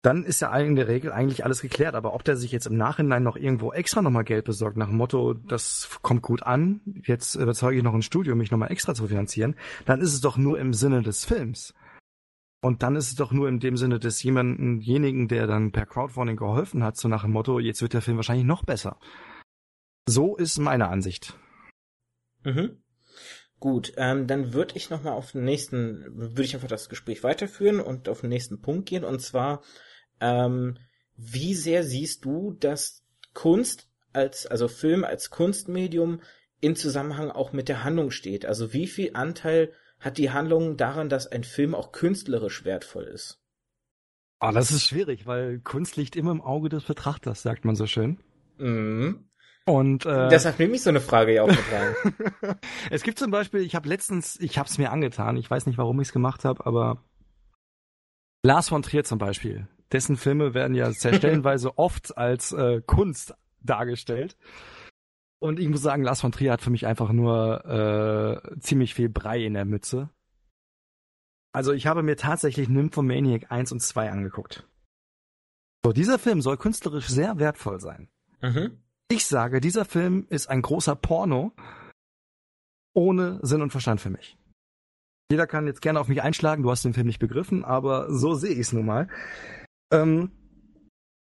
Dann ist ja in der Regel eigentlich alles geklärt. Aber ob der sich jetzt im Nachhinein noch irgendwo extra nochmal Geld besorgt, nach dem Motto, das kommt gut an, jetzt überzeuge ich noch ein Studio, mich nochmal extra zu finanzieren, dann ist es doch nur im Sinne des Films. Und dann ist es doch nur in dem Sinne des jemandenjenigen, der dann per Crowdfunding geholfen hat, so nach dem Motto, jetzt wird der Film wahrscheinlich noch besser. So ist meine Ansicht. Mhm. Gut, ähm, dann würde ich nochmal auf den nächsten, würde ich einfach das Gespräch weiterführen und auf den nächsten Punkt gehen. Und zwar, ähm, wie sehr siehst du, dass Kunst als, also Film als Kunstmedium in Zusammenhang auch mit der Handlung steht? Also wie viel Anteil hat die Handlung daran, dass ein Film auch künstlerisch wertvoll ist? Ah, das ist schwierig, weil Kunst liegt immer im Auge des Betrachters, sagt man so schön. Mhm. Und äh, deshalb nehme ich so eine Frage ja auch mit rein. es gibt zum Beispiel, ich habe letztens, ich habe es mir angetan, ich weiß nicht, warum ich es gemacht habe, aber Lars von Trier zum Beispiel, dessen Filme werden ja sehr stellenweise oft als äh, Kunst dargestellt. Und ich muss sagen, Lars von Trier hat für mich einfach nur äh, ziemlich viel Brei in der Mütze. Also ich habe mir tatsächlich Nymphomaniac 1 und 2 angeguckt. So, dieser Film soll künstlerisch sehr wertvoll sein. Mhm. Ich sage, dieser Film ist ein großer Porno ohne Sinn und Verstand für mich. Jeder kann jetzt gerne auf mich einschlagen, du hast den Film nicht begriffen, aber so sehe ich es nun mal. Ähm,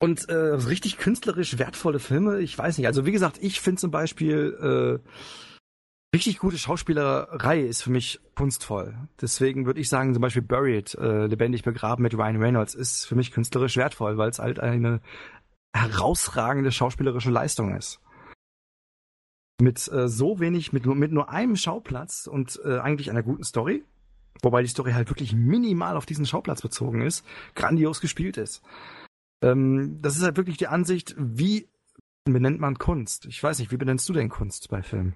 und äh, richtig künstlerisch wertvolle Filme, ich weiß nicht. Also wie gesagt, ich finde zum Beispiel äh, richtig gute Schauspielerei ist für mich kunstvoll. Deswegen würde ich sagen, zum Beispiel Buried, äh, lebendig begraben mit Ryan Reynolds, ist für mich künstlerisch wertvoll, weil es halt eine herausragende schauspielerische Leistung ist. Mit äh, so wenig, mit, mit nur einem Schauplatz und äh, eigentlich einer guten Story, wobei die Story halt wirklich minimal auf diesen Schauplatz bezogen ist, grandios gespielt ist. Ähm, das ist halt wirklich die Ansicht, wie benennt man Kunst? Ich weiß nicht, wie benennst du denn Kunst bei Film?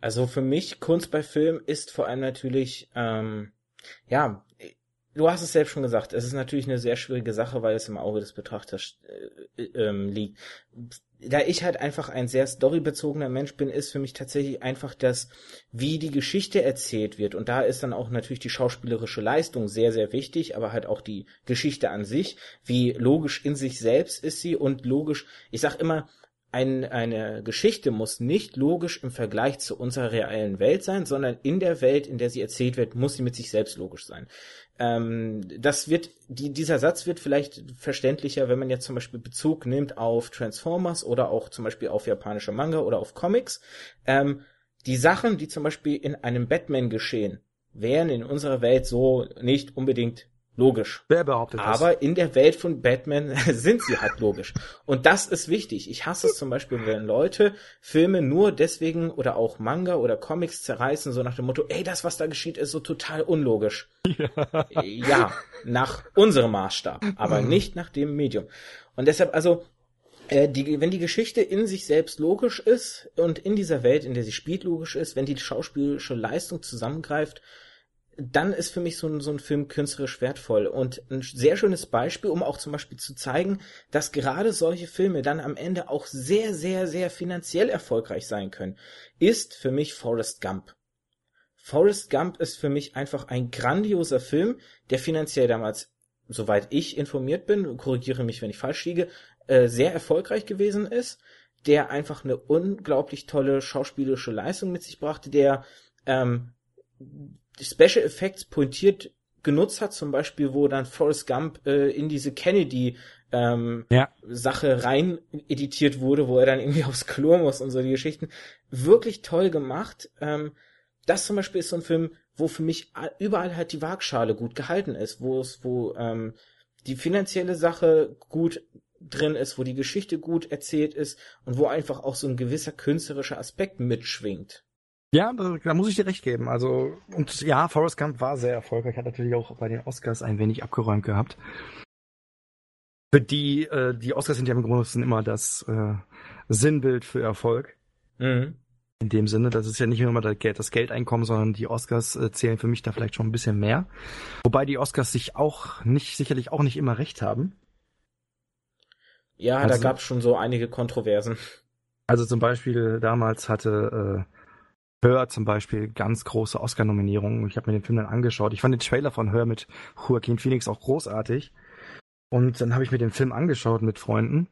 Also für mich Kunst bei Film ist vor allem natürlich, ähm, ja, du hast es selbst schon gesagt, es ist natürlich eine sehr schwierige Sache, weil es im Auge des Betrachters äh, äh, liegt da ich halt einfach ein sehr storybezogener Mensch bin, ist für mich tatsächlich einfach das, wie die Geschichte erzählt wird. Und da ist dann auch natürlich die schauspielerische Leistung sehr, sehr wichtig, aber halt auch die Geschichte an sich. Wie logisch in sich selbst ist sie und logisch, ich sag immer, ein, eine Geschichte muss nicht logisch im Vergleich zu unserer realen Welt sein, sondern in der Welt, in der sie erzählt wird, muss sie mit sich selbst logisch sein. Ähm, das wird, die, dieser Satz wird vielleicht verständlicher, wenn man jetzt zum Beispiel Bezug nimmt auf Transformers oder auch zum Beispiel auf japanische Manga oder auf Comics. Ähm, die Sachen, die zum Beispiel in einem Batman geschehen, wären in unserer Welt so nicht unbedingt logisch. Wer behauptet das? Aber in der Welt von Batman sind sie halt logisch. Und das ist wichtig. Ich hasse es zum Beispiel, wenn Leute Filme nur deswegen oder auch Manga oder Comics zerreißen, so nach dem Motto, ey, das, was da geschieht, ist so total unlogisch. Ja, ja nach unserem Maßstab, aber mhm. nicht nach dem Medium. Und deshalb, also, äh, die, wenn die Geschichte in sich selbst logisch ist und in dieser Welt, in der sie spielt, logisch ist, wenn die schauspielerische Leistung zusammengreift, dann ist für mich so ein, so ein Film künstlerisch wertvoll und ein sehr schönes Beispiel, um auch zum Beispiel zu zeigen, dass gerade solche Filme dann am Ende auch sehr, sehr, sehr finanziell erfolgreich sein können, ist für mich Forrest Gump. Forrest Gump ist für mich einfach ein grandioser Film, der finanziell damals, soweit ich informiert bin, korrigiere mich, wenn ich falsch liege, äh, sehr erfolgreich gewesen ist, der einfach eine unglaublich tolle schauspielerische Leistung mit sich brachte, der ähm, die Special Effects pointiert genutzt hat, zum Beispiel, wo dann Forrest Gump äh, in diese Kennedy ähm, ja. Sache rein editiert wurde, wo er dann irgendwie aufs Klo muss und so die Geschichten. Wirklich toll gemacht. Ähm, das zum Beispiel ist so ein Film, wo für mich überall halt die Waagschale gut gehalten ist, wo es, wo ähm, die finanzielle Sache gut drin ist, wo die Geschichte gut erzählt ist und wo einfach auch so ein gewisser künstlerischer Aspekt mitschwingt. Ja, da, da, muss ich dir recht geben. Also, und ja, Forrest Gump war sehr erfolgreich, hat natürlich auch bei den Oscars ein wenig abgeräumt gehabt. Für die, äh, die Oscars sind ja im Grunde immer das äh, Sinnbild für Erfolg. Mhm. In dem Sinne, das ist ja nicht nur immer das, Geld, das Geldeinkommen, sondern die Oscars äh, zählen für mich da vielleicht schon ein bisschen mehr. Wobei die Oscars sich auch nicht, sicherlich auch nicht immer recht haben. Ja, also, da gab es schon so einige Kontroversen. Also zum Beispiel damals hatte äh, Hör zum Beispiel ganz große Oscar-Nominierungen. Ich habe mir den Film dann angeschaut. Ich fand den Trailer von Hör mit Joaquin Phoenix auch großartig. Und dann habe ich mir den Film angeschaut mit Freunden.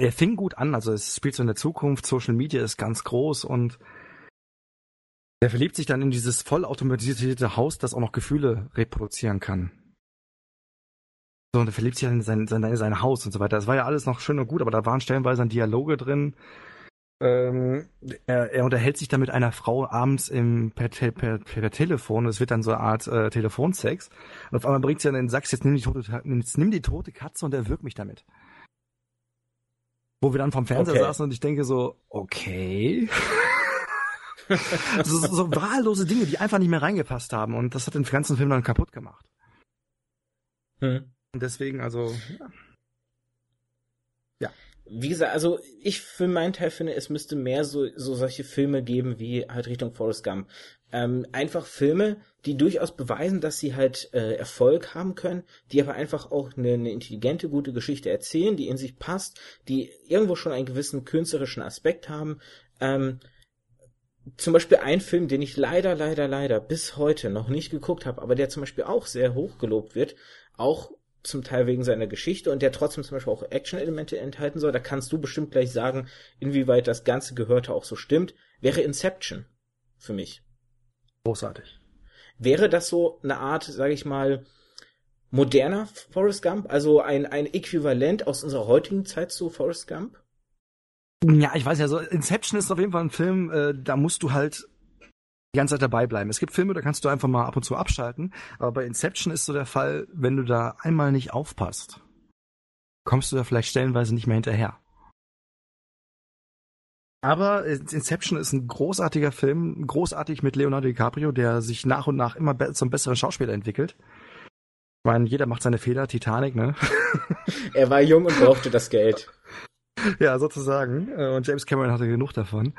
Er fing gut an, also es spielt so in der Zukunft, Social Media ist ganz groß und er verliebt sich dann in dieses vollautomatisierte Haus, das auch noch Gefühle reproduzieren kann. So, und er verliebt sich dann in sein, sein, sein Haus und so weiter. Das war ja alles noch schön und gut, aber da waren stellenweise dann Dialoge drin, ähm, er, er unterhält sich dann mit einer Frau abends im, per, per, per, per Telefon. Es wird dann so eine Art äh, Telefonsex. Und auf einmal bringt sie dann den Sack, jetzt nimm die tote, jetzt nimm die tote Katze und erwürg mich damit. Wo wir dann vom Fernseher okay. saßen und ich denke so, okay. so, so wahllose Dinge, die einfach nicht mehr reingepasst haben. Und das hat den ganzen Film dann kaputt gemacht. Hm. Und deswegen, also, ja wie gesagt, also ich für meinen Teil finde, es müsste mehr so, so solche Filme geben wie halt Richtung Forrest Gump. Ähm, einfach Filme, die durchaus beweisen, dass sie halt äh, Erfolg haben können, die aber einfach auch eine, eine intelligente, gute Geschichte erzählen, die in sich passt, die irgendwo schon einen gewissen künstlerischen Aspekt haben. Ähm, zum Beispiel ein Film, den ich leider, leider, leider bis heute noch nicht geguckt habe, aber der zum Beispiel auch sehr hoch gelobt wird, auch zum Teil wegen seiner Geschichte und der trotzdem zum Beispiel auch Action-Elemente enthalten soll. Da kannst du bestimmt gleich sagen, inwieweit das ganze Gehörte auch so stimmt. Wäre Inception für mich. Großartig. Wäre das so eine Art, sage ich mal, moderner Forrest Gump, also ein, ein Äquivalent aus unserer heutigen Zeit zu Forrest Gump? Ja, ich weiß ja, so Inception ist auf jeden Fall ein Film, äh, da musst du halt die ganze Zeit dabei bleiben. Es gibt Filme, da kannst du einfach mal ab und zu abschalten, aber bei Inception ist so der Fall, wenn du da einmal nicht aufpasst, kommst du da vielleicht stellenweise nicht mehr hinterher. Aber Inception ist ein großartiger Film, großartig mit Leonardo DiCaprio, der sich nach und nach immer be zum besseren Schauspieler entwickelt. Ich meine, jeder macht seine Fehler, Titanic, ne? er war jung und brauchte das Geld. Ja, sozusagen. Äh, und James Cameron hatte genug davon.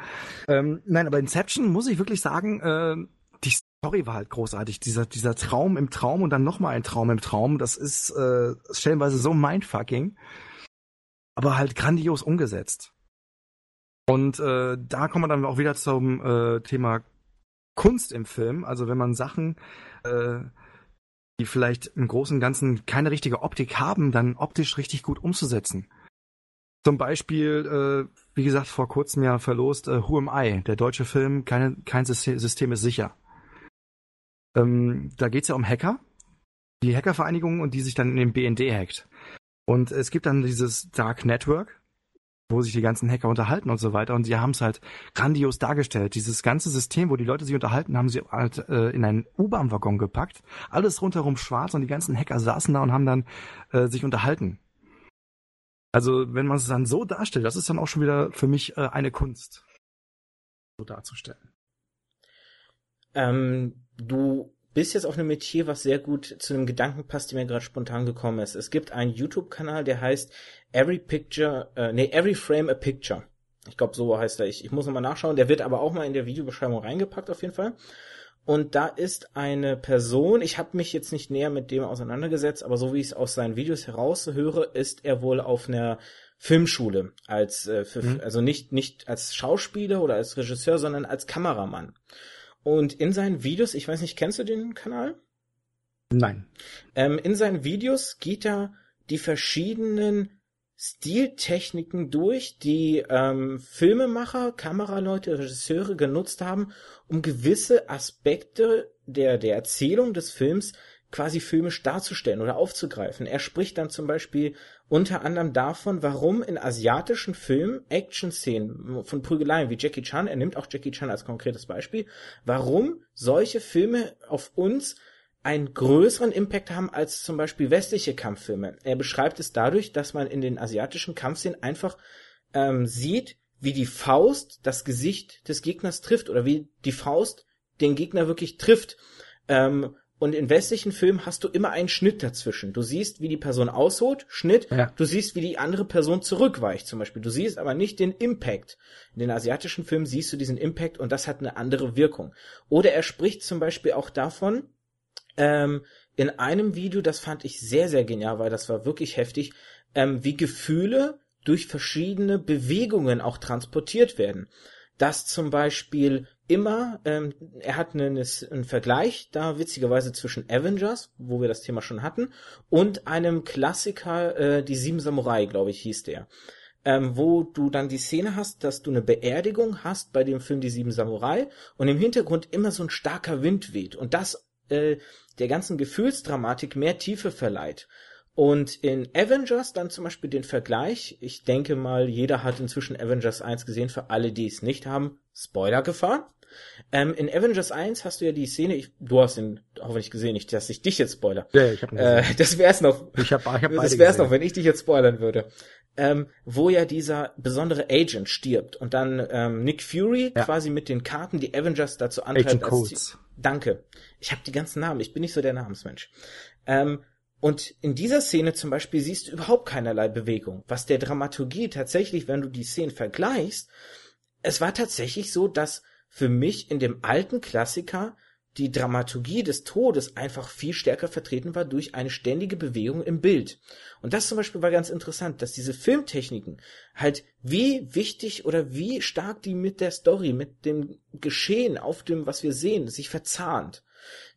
Ähm, nein, aber Inception muss ich wirklich sagen, äh, die Story war halt großartig. Dieser, dieser Traum im Traum und dann nochmal ein Traum im Traum, das ist äh, stellenweise so mindfucking, aber halt grandios umgesetzt. Und äh, da kommen wir dann auch wieder zum äh, Thema Kunst im Film. Also wenn man Sachen, äh, die vielleicht im Großen und Ganzen keine richtige Optik haben, dann optisch richtig gut umzusetzen. Zum Beispiel, äh, wie gesagt, vor kurzem ja verlost äh, Who Am I, der deutsche Film, keine, kein System, ist sicher. Ähm, da geht's ja um Hacker, die Hackervereinigung und die sich dann in den BND hackt. Und es gibt dann dieses Dark Network, wo sich die ganzen Hacker unterhalten und so weiter. Und sie haben es halt grandios dargestellt. Dieses ganze System, wo die Leute sich unterhalten, haben sie halt äh, in einen U-Bahn-Waggon gepackt. Alles rundherum schwarz und die ganzen Hacker saßen da und haben dann äh, sich unterhalten. Also wenn man es dann so darstellt, das ist dann auch schon wieder für mich äh, eine Kunst, so darzustellen. Ähm, du bist jetzt auf einem Metier, was sehr gut zu einem Gedanken passt, der mir gerade spontan gekommen ist. Es gibt einen YouTube-Kanal, der heißt Every Picture, äh, nee, Every Frame a Picture. Ich glaube, so heißt er. Ich, ich muss nochmal nachschauen. Der wird aber auch mal in der Videobeschreibung reingepackt, auf jeden Fall. Und da ist eine Person, ich habe mich jetzt nicht näher mit dem auseinandergesetzt, aber so wie ich es aus seinen Videos heraushöre, ist er wohl auf einer Filmschule als äh, für, mhm. also nicht nicht als Schauspieler oder als Regisseur, sondern als Kameramann. Und in seinen Videos, ich weiß nicht, kennst du den Kanal? Nein. Ähm, in seinen Videos geht er die verschiedenen Stiltechniken durch, die ähm, Filmemacher, Kameraleute, Regisseure genutzt haben, um gewisse Aspekte der, der Erzählung des Films quasi filmisch darzustellen oder aufzugreifen. Er spricht dann zum Beispiel unter anderem davon, warum in asiatischen Filmen Action-Szenen von Prügeleien wie Jackie Chan, er nimmt auch Jackie Chan als konkretes Beispiel, warum solche Filme auf uns einen größeren Impact haben als zum Beispiel westliche Kampffilme. Er beschreibt es dadurch, dass man in den asiatischen Kampfszenen einfach ähm, sieht, wie die Faust das Gesicht des Gegners trifft oder wie die Faust den Gegner wirklich trifft. Ähm, und in westlichen Filmen hast du immer einen Schnitt dazwischen. Du siehst, wie die Person ausholt, Schnitt. Ja. Du siehst, wie die andere Person zurückweicht, zum Beispiel. Du siehst aber nicht den Impact. In den asiatischen Filmen siehst du diesen Impact und das hat eine andere Wirkung. Oder er spricht zum Beispiel auch davon, ähm, in einem Video, das fand ich sehr, sehr genial, weil das war wirklich heftig, ähm, wie Gefühle durch verschiedene Bewegungen auch transportiert werden. Dass zum Beispiel immer, ähm, er hat einen, einen Vergleich da witzigerweise zwischen Avengers, wo wir das Thema schon hatten, und einem Klassiker, äh, die Sieben Samurai, glaube ich, hieß der. Ähm, wo du dann die Szene hast, dass du eine Beerdigung hast bei dem Film Die Sieben Samurai und im Hintergrund immer so ein starker Wind weht und das äh, der ganzen Gefühlsdramatik mehr Tiefe verleiht. Und in Avengers dann zum Beispiel den Vergleich, ich denke mal, jeder hat inzwischen Avengers 1 gesehen, für alle, die es nicht haben, Spoiler-Gefahr. Ähm, in Avengers 1 hast du ja die Szene, ich, du hast ihn hoffentlich gesehen, nicht, dass ich dich jetzt spoiler. Ja, ich hab äh, Das wär's noch. Ich hab, ich hab das wär's gesehen. noch, wenn ich dich jetzt spoilern würde. Ähm, wo ja dieser besondere Agent stirbt und dann ähm, Nick Fury ja. quasi mit den Karten die Avengers dazu antreibt. Agent Danke. Ich habe die ganzen Namen, ich bin nicht so der Namensmensch. Ähm, und in dieser Szene zum Beispiel siehst du überhaupt keinerlei Bewegung. Was der Dramaturgie tatsächlich, wenn du die Szenen vergleichst, es war tatsächlich so, dass für mich in dem alten Klassiker die Dramaturgie des Todes einfach viel stärker vertreten war durch eine ständige Bewegung im Bild. Und das zum Beispiel war ganz interessant, dass diese Filmtechniken halt wie wichtig oder wie stark die mit der Story, mit dem Geschehen auf dem, was wir sehen, sich verzahnt.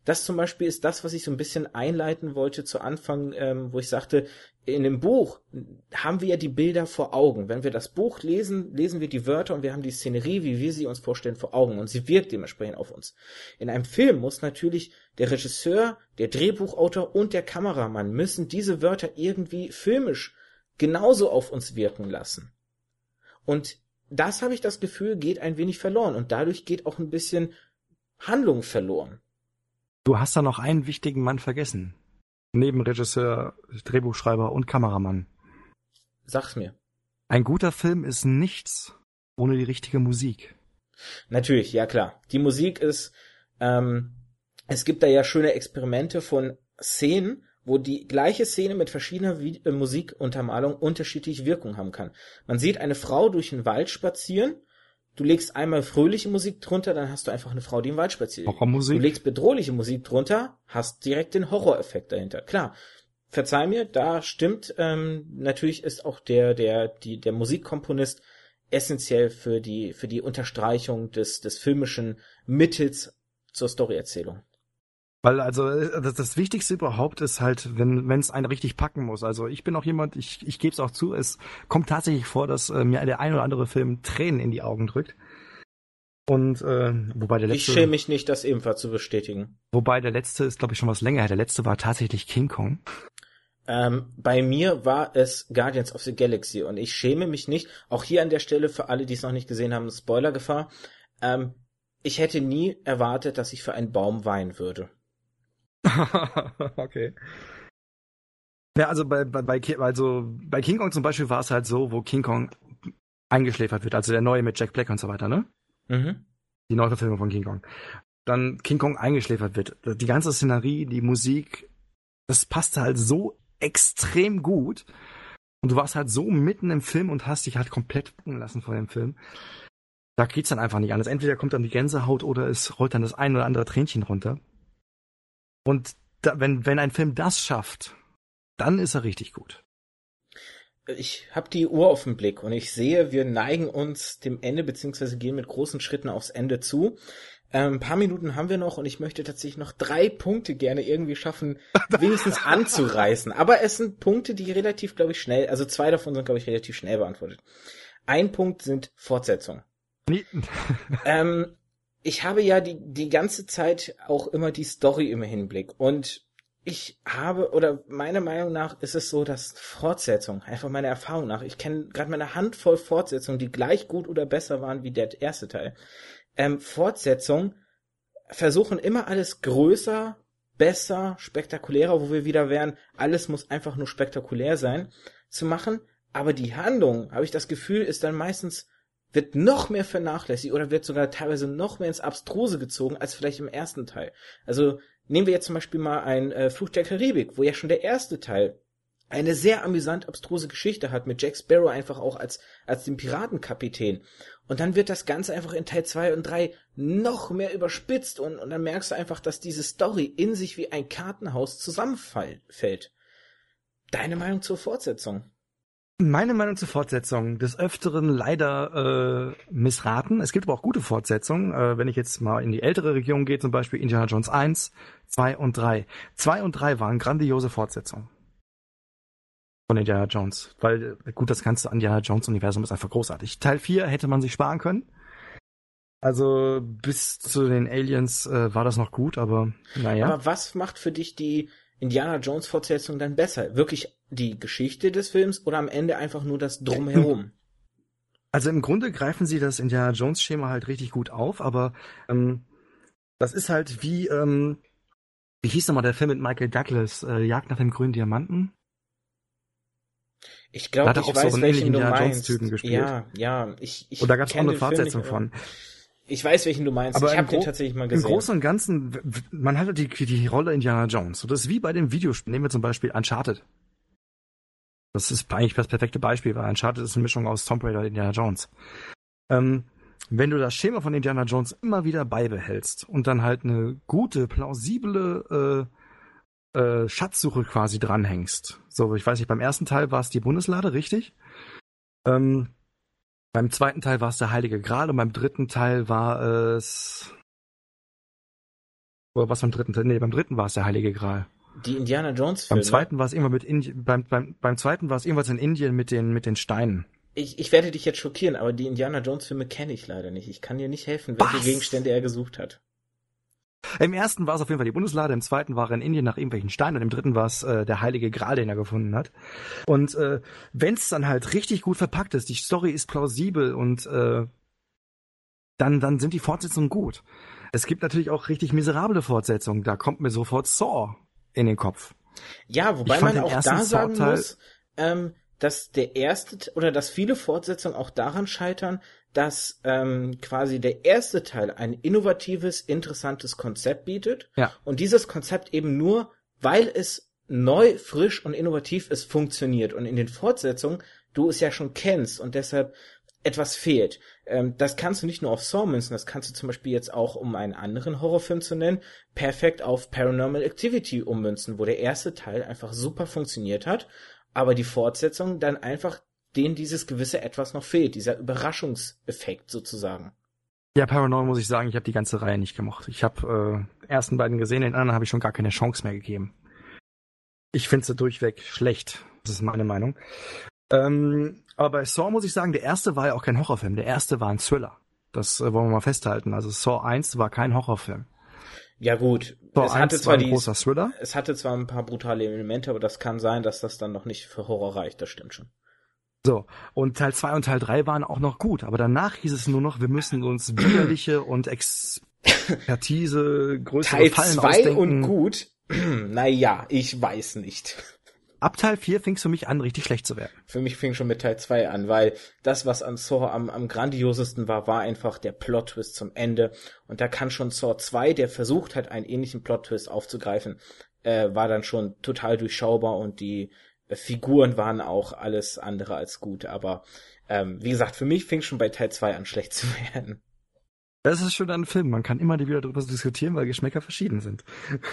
Das zum Beispiel ist das, was ich so ein bisschen einleiten wollte zu Anfang, ähm, wo ich sagte, in dem Buch haben wir ja die Bilder vor Augen. Wenn wir das Buch lesen, lesen wir die Wörter und wir haben die Szenerie, wie wir sie uns vorstellen, vor Augen und sie wirkt dementsprechend auf uns. In einem Film muss natürlich der Regisseur, der Drehbuchautor und der Kameramann müssen diese Wörter irgendwie filmisch genauso auf uns wirken lassen. Und das habe ich das Gefühl, geht ein wenig verloren und dadurch geht auch ein bisschen Handlung verloren. Du hast da noch einen wichtigen Mann vergessen. Neben Regisseur, Drehbuchschreiber und Kameramann. Sag's mir. Ein guter Film ist nichts ohne die richtige Musik. Natürlich, ja klar. Die Musik ist, ähm, es gibt da ja schöne Experimente von Szenen, wo die gleiche Szene mit verschiedener Vi äh, Musikuntermalung unterschiedliche Wirkung haben kann. Man sieht eine Frau durch den Wald spazieren Du legst einmal fröhliche Musik drunter, dann hast du einfach eine Frau, die im Wald spaziert. Horrormusik. Du legst bedrohliche Musik drunter, hast direkt den Horroreffekt dahinter. Klar, verzeih mir, da stimmt. Ähm, natürlich ist auch der der die der Musikkomponist essentiell für die für die Unterstreichung des des filmischen Mittels zur Storyerzählung. Weil also äh, das, das Wichtigste überhaupt ist halt, wenn wenn es einen richtig packen muss. Also ich bin auch jemand, ich ich gebe es auch zu, es kommt tatsächlich vor, dass äh, mir der ein oder andere Film Tränen in die Augen drückt. Und äh, wobei der letzte. Ich schäme mich nicht, das ebenfalls zu bestätigen. Wobei der letzte ist, glaube ich, schon was länger. Der letzte war tatsächlich King Kong. Ähm, bei mir war es Guardians of the Galaxy und ich schäme mich nicht. Auch hier an der Stelle für alle, die es noch nicht gesehen haben, Spoilergefahr. Ähm, ich hätte nie erwartet, dass ich für einen Baum weinen würde. okay. Ja, also bei, bei, bei, also bei King Kong zum Beispiel war es halt so, wo King Kong eingeschläfert wird, also der neue mit Jack Black und so weiter, ne? Mhm. Die Neuverfilmung von King Kong. Dann King Kong eingeschläfert wird. Die ganze Szenerie, die Musik, das passte halt so extrem gut. Und du warst halt so mitten im Film und hast dich halt komplett gucken lassen vor dem Film. Da geht's dann einfach nicht anders. Entweder kommt dann die Gänsehaut oder es rollt dann das ein oder andere Tränchen runter. Und da, wenn, wenn ein Film das schafft, dann ist er richtig gut. Ich habe die Uhr auf dem Blick und ich sehe, wir neigen uns dem Ende beziehungsweise gehen mit großen Schritten aufs Ende zu. Ähm, ein paar Minuten haben wir noch und ich möchte tatsächlich noch drei Punkte gerne irgendwie schaffen, wenigstens anzureißen. Aber es sind Punkte, die relativ, glaube ich, schnell, also zwei davon sind, glaube ich, relativ schnell beantwortet. Ein Punkt sind Fortsetzungen. ähm, ich habe ja die, die ganze Zeit auch immer die Story im Hinblick. Und ich habe, oder meiner Meinung nach ist es so, dass Fortsetzung, einfach meiner Erfahrung nach, ich kenne gerade meine Handvoll Fortsetzungen, die gleich gut oder besser waren wie der erste Teil. Ähm, Fortsetzung versuchen immer alles größer, besser, spektakulärer, wo wir wieder wären, alles muss einfach nur spektakulär sein, zu machen, aber die Handlung, habe ich das Gefühl, ist dann meistens wird noch mehr vernachlässigt oder wird sogar teilweise noch mehr ins Abstruse gezogen als vielleicht im ersten Teil. Also nehmen wir jetzt zum Beispiel mal ein äh, Fluch der Karibik, wo ja schon der erste Teil eine sehr amüsant abstruse Geschichte hat mit Jack Sparrow einfach auch als als dem Piratenkapitän und dann wird das Ganze einfach in Teil 2 und 3 noch mehr überspitzt und, und dann merkst du einfach, dass diese Story in sich wie ein Kartenhaus zusammenfällt. Deine Meinung zur Fortsetzung? Meine Meinung zur Fortsetzung des Öfteren leider äh, missraten. Es gibt aber auch gute Fortsetzungen. Äh, wenn ich jetzt mal in die ältere Region gehe, zum Beispiel Indiana Jones 1, 2 und 3. 2 und 3 waren grandiose Fortsetzungen von Indiana Jones. Weil, gut, das ganze Indiana Jones Universum ist einfach großartig. Teil 4 hätte man sich sparen können. Also bis zu den Aliens äh, war das noch gut, aber naja. Aber was macht für dich die Indiana Jones Fortsetzung dann besser? Wirklich die Geschichte des Films oder am Ende einfach nur das Drumherum? Also im Grunde greifen sie das Indiana Jones Schema halt richtig gut auf, aber ähm, das ist halt wie, ähm, wie hieß nochmal der Film mit Michael Douglas, äh, Jagd nach dem grünen Diamanten? Ich glaube, ich auch weiß, so einen welchen Indiana. Jones Typen gespielt. Ja, ja, ich, ich Und da gab es auch eine Fortsetzung von. Ich weiß, welchen du meinst. Aber ich im habe den tatsächlich mal Im gesehen. Großen und Ganzen, man hat halt die, die Rolle Indiana Jones. Und das ist wie bei dem Videospiel. Nehmen wir zum Beispiel Uncharted. Das ist eigentlich das perfekte Beispiel, weil Uncharted ist eine Mischung aus Tomb Raider und Indiana Jones. Ähm, wenn du das Schema von Indiana Jones immer wieder beibehältst und dann halt eine gute, plausible äh, äh, Schatzsuche quasi dranhängst. So, ich weiß nicht, beim ersten Teil war es die Bundeslade, richtig? Ähm, beim zweiten Teil war es der Heilige Gral und beim dritten Teil war es. Oder was beim dritten Teil? Nee, beim dritten war es der Heilige Gral. Die Indiana Jones Filme. Beim zweiten war es irgendwann mit Indi beim, beim, beim zweiten war es irgendwas in Indien mit den, mit den Steinen. Ich, ich werde dich jetzt schockieren, aber die Indiana Jones Filme kenne ich leider nicht. Ich kann dir nicht helfen, welche Was? Gegenstände er gesucht hat. Im ersten war es auf jeden Fall die Bundeslade, im zweiten war er in Indien nach irgendwelchen Steinen und im dritten war es äh, der heilige Gral, den er gefunden hat. Und äh, wenn es dann halt richtig gut verpackt ist, die Story ist plausibel und äh, dann, dann sind die Fortsetzungen gut. Es gibt natürlich auch richtig miserable Fortsetzungen. Da kommt mir sofort Saw in den Kopf. Ja, wobei man auch da sagen muss, ähm, dass der erste oder dass viele Fortsetzungen auch daran scheitern, dass ähm, quasi der erste Teil ein innovatives, interessantes Konzept bietet Ja. und dieses Konzept eben nur, weil es neu, frisch und innovativ ist, funktioniert und in den Fortsetzungen du es ja schon kennst und deshalb etwas fehlt. Ähm, das kannst du nicht nur auf Saw münzen, das kannst du zum Beispiel jetzt auch, um einen anderen Horrorfilm zu nennen, perfekt auf Paranormal Activity ummünzen, wo der erste Teil einfach super funktioniert hat, aber die Fortsetzung dann einfach denen dieses gewisse Etwas noch fehlt, dieser Überraschungseffekt sozusagen. Ja, Paranormal muss ich sagen, ich habe die ganze Reihe nicht gemocht. Ich habe äh, ersten beiden gesehen, den anderen habe ich schon gar keine Chance mehr gegeben. Ich finde sie durchweg schlecht. Das ist meine Meinung. Ähm, aber bei Saw muss ich sagen, der erste war ja auch kein Horrorfilm. Der erste war ein Thriller. Das äh, wollen wir mal festhalten. Also Saw 1 war kein Horrorfilm. Ja gut, Saw es 1 hatte war zwar ein die, großer Thriller. es hatte zwar ein paar brutale Elemente, aber das kann sein, dass das dann noch nicht für Horror reicht, das stimmt schon. So, und Teil 2 und Teil 3 waren auch noch gut, aber danach hieß es nur noch, wir müssen uns widerliche und Expertise, größere Teil Fallen 2 ausdenken. und gut, naja, ich weiß nicht. Ab Teil 4 fing es für mich an, richtig schlecht zu werden. Für mich fing schon mit Teil 2 an, weil das, was an Saw am, am grandiosesten war, war einfach der Plot-Twist zum Ende. Und da kann schon Saw 2, der versucht hat, einen ähnlichen Plot-Twist aufzugreifen, äh, war dann schon total durchschaubar und die Figuren waren auch alles andere als gut. Aber ähm, wie gesagt, für mich fing schon bei Teil 2 an, schlecht zu werden. Das ist schon ein Film. Man kann immer wieder darüber diskutieren, weil Geschmäcker verschieden sind.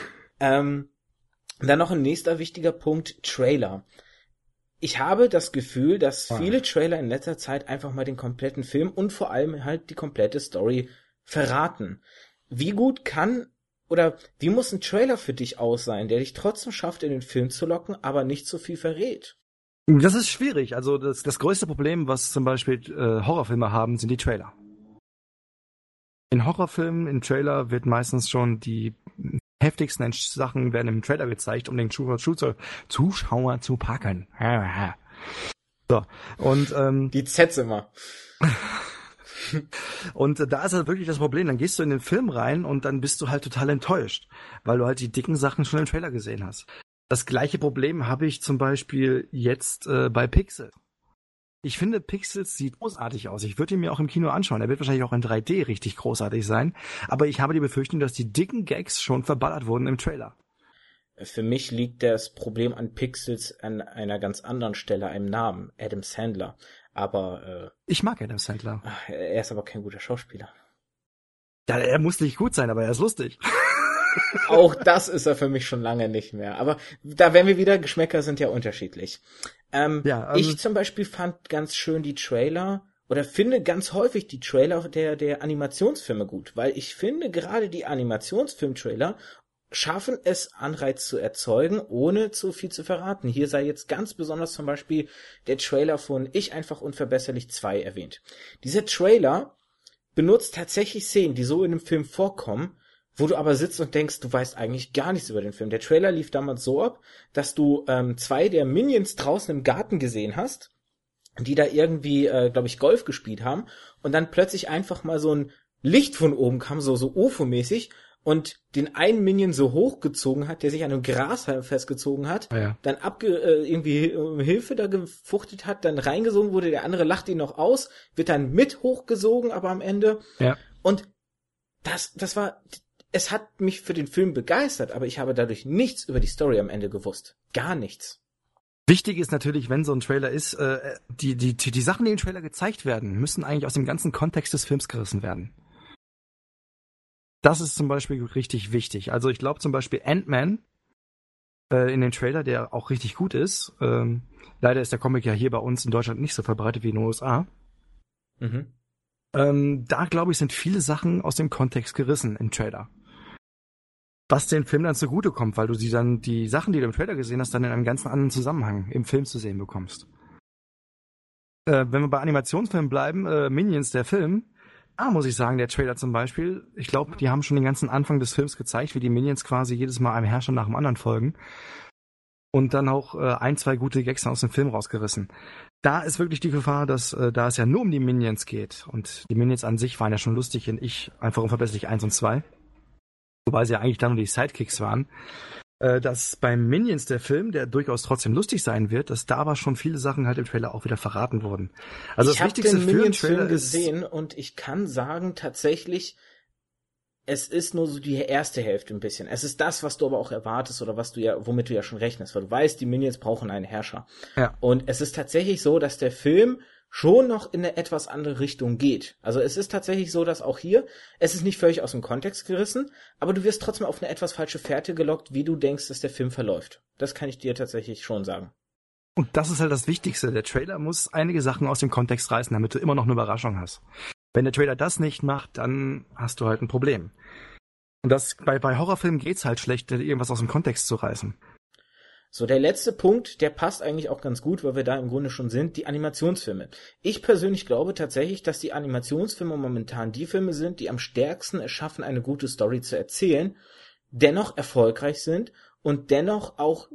Ähm, dann noch ein nächster wichtiger Punkt, Trailer. Ich habe das Gefühl, dass Ah. viele Trailer in letzter Zeit einfach mal den kompletten Film und vor allem halt die komplette Story verraten. Wie gut kann oder wie muss ein Trailer für dich aus sein, der dich trotzdem schafft, in den Film zu locken, aber nicht so viel verrät? Das ist schwierig. Also das, das größte Problem, was zum Beispiel äh, Horrorfilme haben, sind die Trailer. In Horrorfilmen, im Trailer wird meistens schon die heftigsten Sachen werden im Trailer gezeigt, um den Zuschauer, Zuschauer, zu packen. So, und ähm, Die Zs immer. Und da ist halt wirklich das Problem. Dann gehst du in den Film rein und dann bist du halt total enttäuscht, weil du halt die dicken Sachen schon im Trailer gesehen hast. Das gleiche Problem habe ich zum Beispiel jetzt äh, bei Pixel. Ich finde, Pixels sieht großartig aus. Ich würde ihn mir auch im Kino anschauen. Er wird wahrscheinlich auch in 3D richtig großartig sein. Aber ich habe die Befürchtung, dass die dicken Gags schon verballert wurden im Trailer. Für mich liegt das Problem an Pixels an einer ganz anderen Stelle, einem Namen, Adam Sandler. Aber Ich mag Adam Sandler. äh, er ist aber kein guter Schauspieler. Ja, er muss nicht gut sein, aber er ist lustig. Auch das ist er für mich schon lange nicht mehr. Aber da werden wir wieder, Geschmäcker sind ja unterschiedlich. Ähm, Ja, ähm, ich zum Beispiel fand ganz schön die Trailer oder finde ganz häufig die Trailer der, der Animationsfilme gut, weil ich finde gerade die Animationsfilm-Trailer schaffen es, Anreiz zu erzeugen, ohne zu viel zu verraten. Hier sei jetzt ganz besonders zum Beispiel der Trailer von Ich einfach unverbesserlich 2 erwähnt. Dieser Trailer benutzt tatsächlich Szenen, die so in einem Film vorkommen, wo du aber sitzt und denkst, du weißt eigentlich gar nichts über den Film. Der Trailer lief damals so ab, dass du ähm, zwei der Minions draußen im Garten gesehen hast, die da irgendwie, äh, glaube ich, Golf gespielt haben und dann plötzlich einfach mal so ein Licht von oben kam, so so UFO-mäßig und den einen Minion so hochgezogen hat, der sich an einem Grashalm festgezogen hat, Ah ja. dann abge äh, irgendwie um Hilfe da gefuchtet hat, dann reingesogen wurde, der andere lacht ihn noch aus, wird dann mit hochgesogen, aber am Ende Ja. und das, das war, es hat mich für den Film begeistert, aber ich habe dadurch nichts über die Story am Ende gewusst. Gar nichts. Wichtig ist natürlich, wenn so ein Trailer ist, äh, die, die, die, die Sachen, die im Trailer gezeigt werden, müssen eigentlich aus dem ganzen Kontext des Films gerissen werden. Das ist zum Beispiel richtig wichtig. Also ich glaube zum Beispiel Ant-Man äh, in den Trailer, der auch richtig gut ist. Ähm, leider ist der Comic ja hier bei uns in Deutschland nicht so verbreitet wie in den USA. Mhm. Ähm, da glaube ich, sind viele Sachen aus dem Kontext gerissen im Trailer was den Film dann zugutekommt, weil du sie dann, die Sachen, die du im Trailer gesehen hast, dann in einem ganz anderen Zusammenhang im Film zu sehen bekommst. Äh, wenn wir bei Animationsfilmen bleiben, äh, Minions, der Film, da muss ich sagen, der Trailer zum Beispiel, ich glaube, die haben schon den ganzen Anfang des Films gezeigt, wie die Minions quasi jedes Mal einem Herrscher nach dem anderen folgen. Und dann auch äh, ein, zwei gute Gags aus dem Film rausgerissen. Da ist wirklich die Gefahr, dass äh, da es ja nur um die Minions geht und die Minions an sich waren ja schon lustig in Ich einfach unverbesserlich 1 und 2 wobei sie ja eigentlich dann nur die Sidekicks waren, dass beim Minions der Film, der durchaus trotzdem lustig sein wird, dass da aber schon viele Sachen halt im Trailer auch wieder verraten wurden. Also ich das Wichtigste den Minions Film gesehen und ich kann sagen tatsächlich, es ist nur so die erste Hälfte ein bisschen. Es ist das, was du aber auch erwartest oder was du ja, womit du ja schon rechnest, weil du weißt, die Minions brauchen einen Herrscher. Ja. Und es ist tatsächlich so, dass der Film schon noch in eine etwas andere Richtung geht. Also es ist tatsächlich so, dass auch hier, es ist nicht völlig aus dem Kontext gerissen, aber du wirst trotzdem auf eine etwas falsche Fährte gelockt, wie du denkst, dass der Film verläuft. Das kann ich dir tatsächlich schon sagen. Und das ist halt das Wichtigste. Der Trailer muss einige Sachen aus dem Kontext reißen, damit du immer noch eine Überraschung hast. Wenn der Trailer das nicht macht, dann hast du halt ein Problem. Und das bei, bei Horrorfilmen geht's halt schlecht, irgendwas aus dem Kontext zu reißen. So, der letzte Punkt, der passt eigentlich auch ganz gut, weil wir da im Grunde schon sind, die Animationsfilme. Ich persönlich glaube tatsächlich, dass die Animationsfilme momentan die Filme sind, die am stärksten es schaffen, eine gute Story zu erzählen, dennoch erfolgreich sind und dennoch auch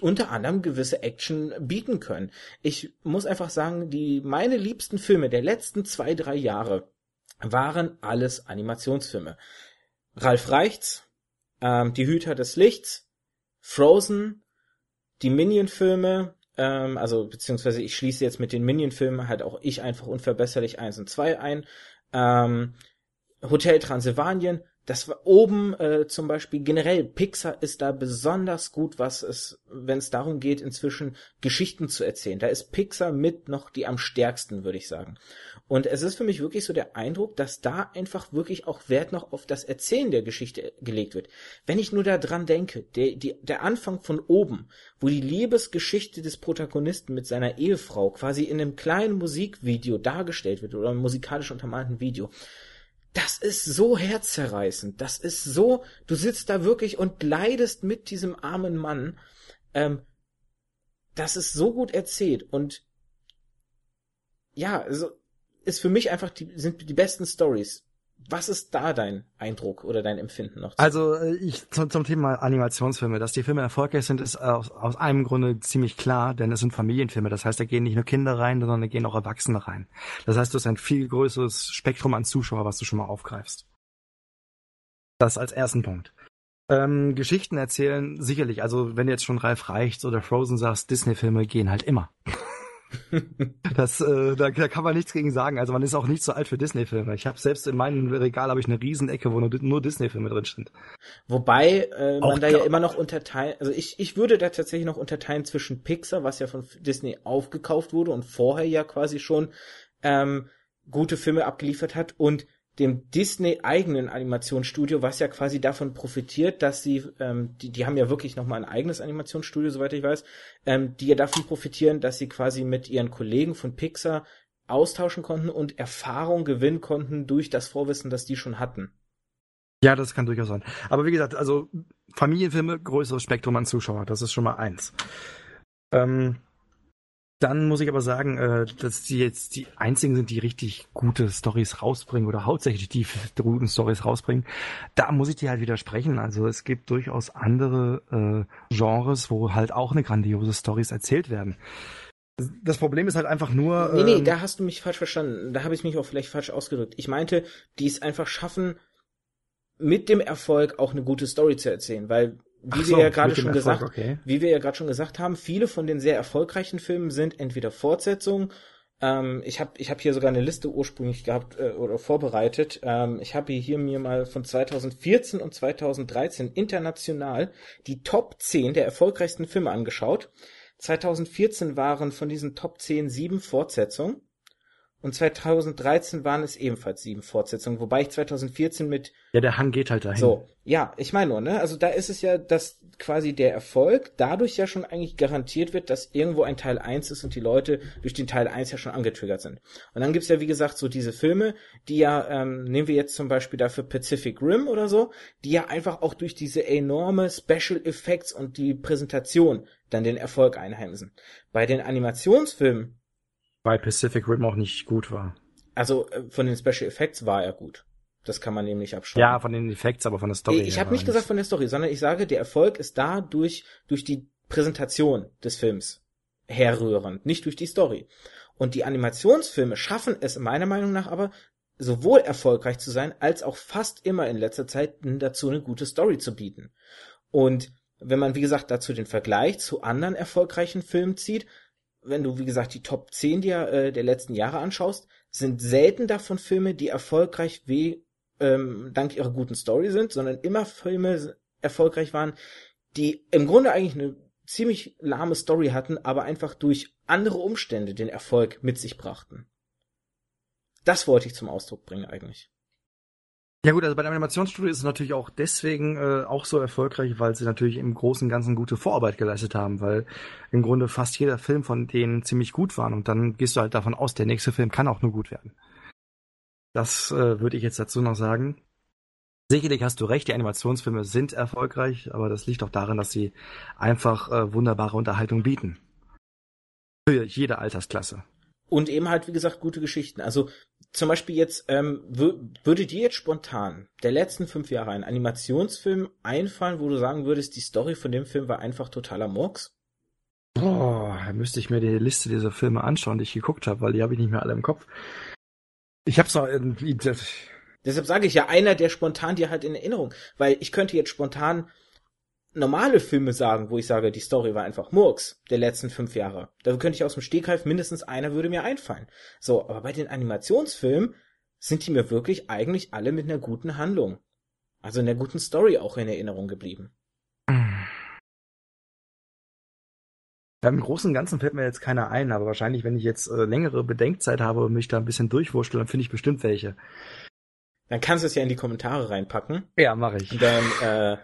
unter anderem gewisse Action bieten können. Ich muss einfach sagen, die meine liebsten Filme der letzten zwei, drei Jahre waren alles Animationsfilme. Ralf Reichts, ähm, Die Hüter des Lichts, Frozen, die Minion-Filme, ähm, also beziehungsweise ich schließe jetzt mit den Minion-Filmen halt auch ich einfach unverbesserlich 1 und 2 ein. Ähm, Hotel Transylvanien, das war oben äh, zum Beispiel generell Pixar ist da besonders gut, was es, wenn es darum geht, inzwischen Geschichten zu erzählen. Da ist Pixar mit noch die am stärksten, würde ich sagen. Und es ist für mich wirklich so der Eindruck, dass da einfach wirklich auch Wert noch auf das Erzählen der Geschichte gelegt wird. Wenn ich nur daran denke, der, die, der Anfang von oben, wo die Liebesgeschichte des Protagonisten mit seiner Ehefrau quasi in einem kleinen Musikvideo dargestellt wird oder einem musikalisch untermalten Video, das ist so herzzerreißend. Das ist so, du sitzt da wirklich und leidest mit diesem armen Mann. Ähm, das ist so gut erzählt und ja, also ist für mich einfach die, sind die besten Stories. Was ist da dein Eindruck oder dein Empfinden noch? Also äh, ich zum, zum Thema Animationsfilme, dass die Filme erfolgreich sind, ist aus, aus einem Grunde ziemlich klar, denn es sind Familienfilme. Das heißt, da gehen nicht nur Kinder rein, sondern da gehen auch Erwachsene rein. Das heißt, du hast ein viel größeres Spektrum an Zuschauer, was du schon mal aufgreifst. Das als ersten Punkt. Ähm, Geschichten erzählen sicherlich. Also wenn du jetzt schon Ralf Reichts oder Frozen sagst, Disney-Filme gehen halt immer. Das, äh, da, da kann man nichts gegen sagen. Also man ist auch nicht so alt für Disney-Filme. Ich habe selbst in meinem Regal habe ich eine Riesenecke, wo nur, nur Disney-Filme drin sind. Wobei äh, man da ja immer noch unterteilt, also ich, ich würde da tatsächlich noch unterteilen zwischen Pixar, was ja von Disney aufgekauft wurde und vorher ja quasi schon ähm, gute Filme abgeliefert hat und dem Disney-eigenen Animationsstudio, was ja quasi davon profitiert, dass sie, ähm, die, die haben ja wirklich nochmal ein eigenes Animationsstudio, soweit ich weiß, ähm, die ja davon profitieren, dass sie quasi mit ihren Kollegen von Pixar austauschen konnten und Erfahrung gewinnen konnten durch das Vorwissen, das die schon hatten. Ja, das kann durchaus sein. Aber wie gesagt, also Familienfilme, größeres Spektrum an Zuschauer, das ist schon mal eins. Ähm, dann muss ich aber sagen, äh, dass die jetzt die einzigen sind, die richtig gute Stories rausbringen oder hauptsächlich die guten Stories rausbringen. Da muss ich dir halt widersprechen. Also es gibt durchaus andere äh, Genres, wo halt auch eine grandiose Stories erzählt werden. Das Problem ist halt einfach nur. Nee, nee, ähm, da hast du mich falsch verstanden. Da habe ich mich auch vielleicht falsch ausgedrückt. Ich meinte, die es einfach schaffen, mit dem Erfolg auch eine gute Story zu erzählen, weil wie so, wir ja gerade schon Erfolg, gesagt, okay. wie wir ja gerade schon gesagt haben, viele von den sehr erfolgreichen Filmen sind entweder Fortsetzungen. Ähm, ich habe ich hab hier sogar eine Liste ursprünglich gehabt äh, oder vorbereitet. Ähm, ich habe hier mir mal von 2014 und 2013 international die Top 10 der erfolgreichsten Filme angeschaut. 2014 waren von diesen Top 10 sieben Fortsetzungen und 2013 waren es ebenfalls sieben Fortsetzungen, wobei ich 2014 mit Ja, der Hang geht halt dahin. so, ja, ich meine nur, ne? Also da ist es ja, dass quasi der Erfolg dadurch ja schon eigentlich garantiert wird, dass irgendwo ein Teil 1 ist und die Leute durch den Teil 1 ja schon angetriggert sind. Und dann gibt's ja, wie gesagt, so diese Filme, die ja, ähm, nehmen wir jetzt zum Beispiel dafür Pacific Rim oder so, die ja einfach auch durch diese enorme Special Effects und die Präsentation dann den Erfolg einheimsen. Bei den Animationsfilmen, Weil Pacific Rim auch nicht gut war. also äh, von den Special Effects war er gut. Das kann man nämlich abschreiben. Ja, von den Effekts, aber von der Story. Ich habe nicht gesagt von der Story, sondern ich sage, der Erfolg ist da durch, durch die Präsentation des Films herrührend, nicht durch die Story. Und die Animationsfilme schaffen es meiner Meinung nach aber, sowohl erfolgreich zu sein, als auch fast immer in letzter Zeit dazu eine gute Story zu bieten. Und wenn man, wie gesagt, dazu den Vergleich zu anderen erfolgreichen Filmen zieht, wenn du, wie gesagt, die Top 10 dir, äh, der letzten Jahre anschaust, sind selten davon Filme, die erfolgreich wie ähm, dank ihrer guten Story sind, sondern immer Filme erfolgreich waren, die im Grunde eigentlich eine ziemlich lahme Story hatten, aber einfach durch andere Umstände den Erfolg mit sich brachten. Das wollte ich zum Ausdruck bringen eigentlich. Ja gut, also bei der Animationsstudio ist es natürlich auch deswegen äh, auch so erfolgreich, weil sie natürlich im Großen und Ganzen gute Vorarbeit geleistet haben, weil im Grunde fast jeder Film von denen ziemlich gut waren und dann gehst du halt davon aus, der nächste Film kann auch nur gut werden. Das äh, würde ich jetzt dazu noch sagen. Sicherlich hast du recht, die Animationsfilme sind erfolgreich, aber das liegt auch daran, dass sie einfach äh, wunderbare Unterhaltung bieten. Für jede Altersklasse. Und eben halt, wie gesagt, gute Geschichten. Also zum Beispiel jetzt, ähm, würde dir jetzt spontan der letzten fünf Jahre ein Animationsfilm einfallen, wo du sagen würdest, die Story von dem Film war einfach totaler Murks? Boah, da müsste ich mir die Liste dieser Filme anschauen, die ich geguckt habe, weil die habe ich nicht mehr alle im Kopf. Ich hab's noch irgendwie. Deshalb sage ich ja einer, der spontan dir halt in Erinnerung, weil ich könnte jetzt spontan normale Filme sagen, wo ich sage, die Story war einfach Murks der letzten fünf Jahre. Da könnte ich aus dem Stegreif mindestens einer würde mir einfallen. So, aber bei den Animationsfilmen sind die mir wirklich eigentlich alle mit einer guten Handlung, also einer guten Story auch in Erinnerung geblieben. Ja, Im Großen und Ganzen fällt mir jetzt keiner ein, aber wahrscheinlich, wenn ich jetzt äh, längere Bedenkzeit habe und mich da ein bisschen durchwurschtel, dann finde ich bestimmt welche. Dann kannst du es ja in die Kommentare reinpacken. Ja, mache ich. Und dann, äh,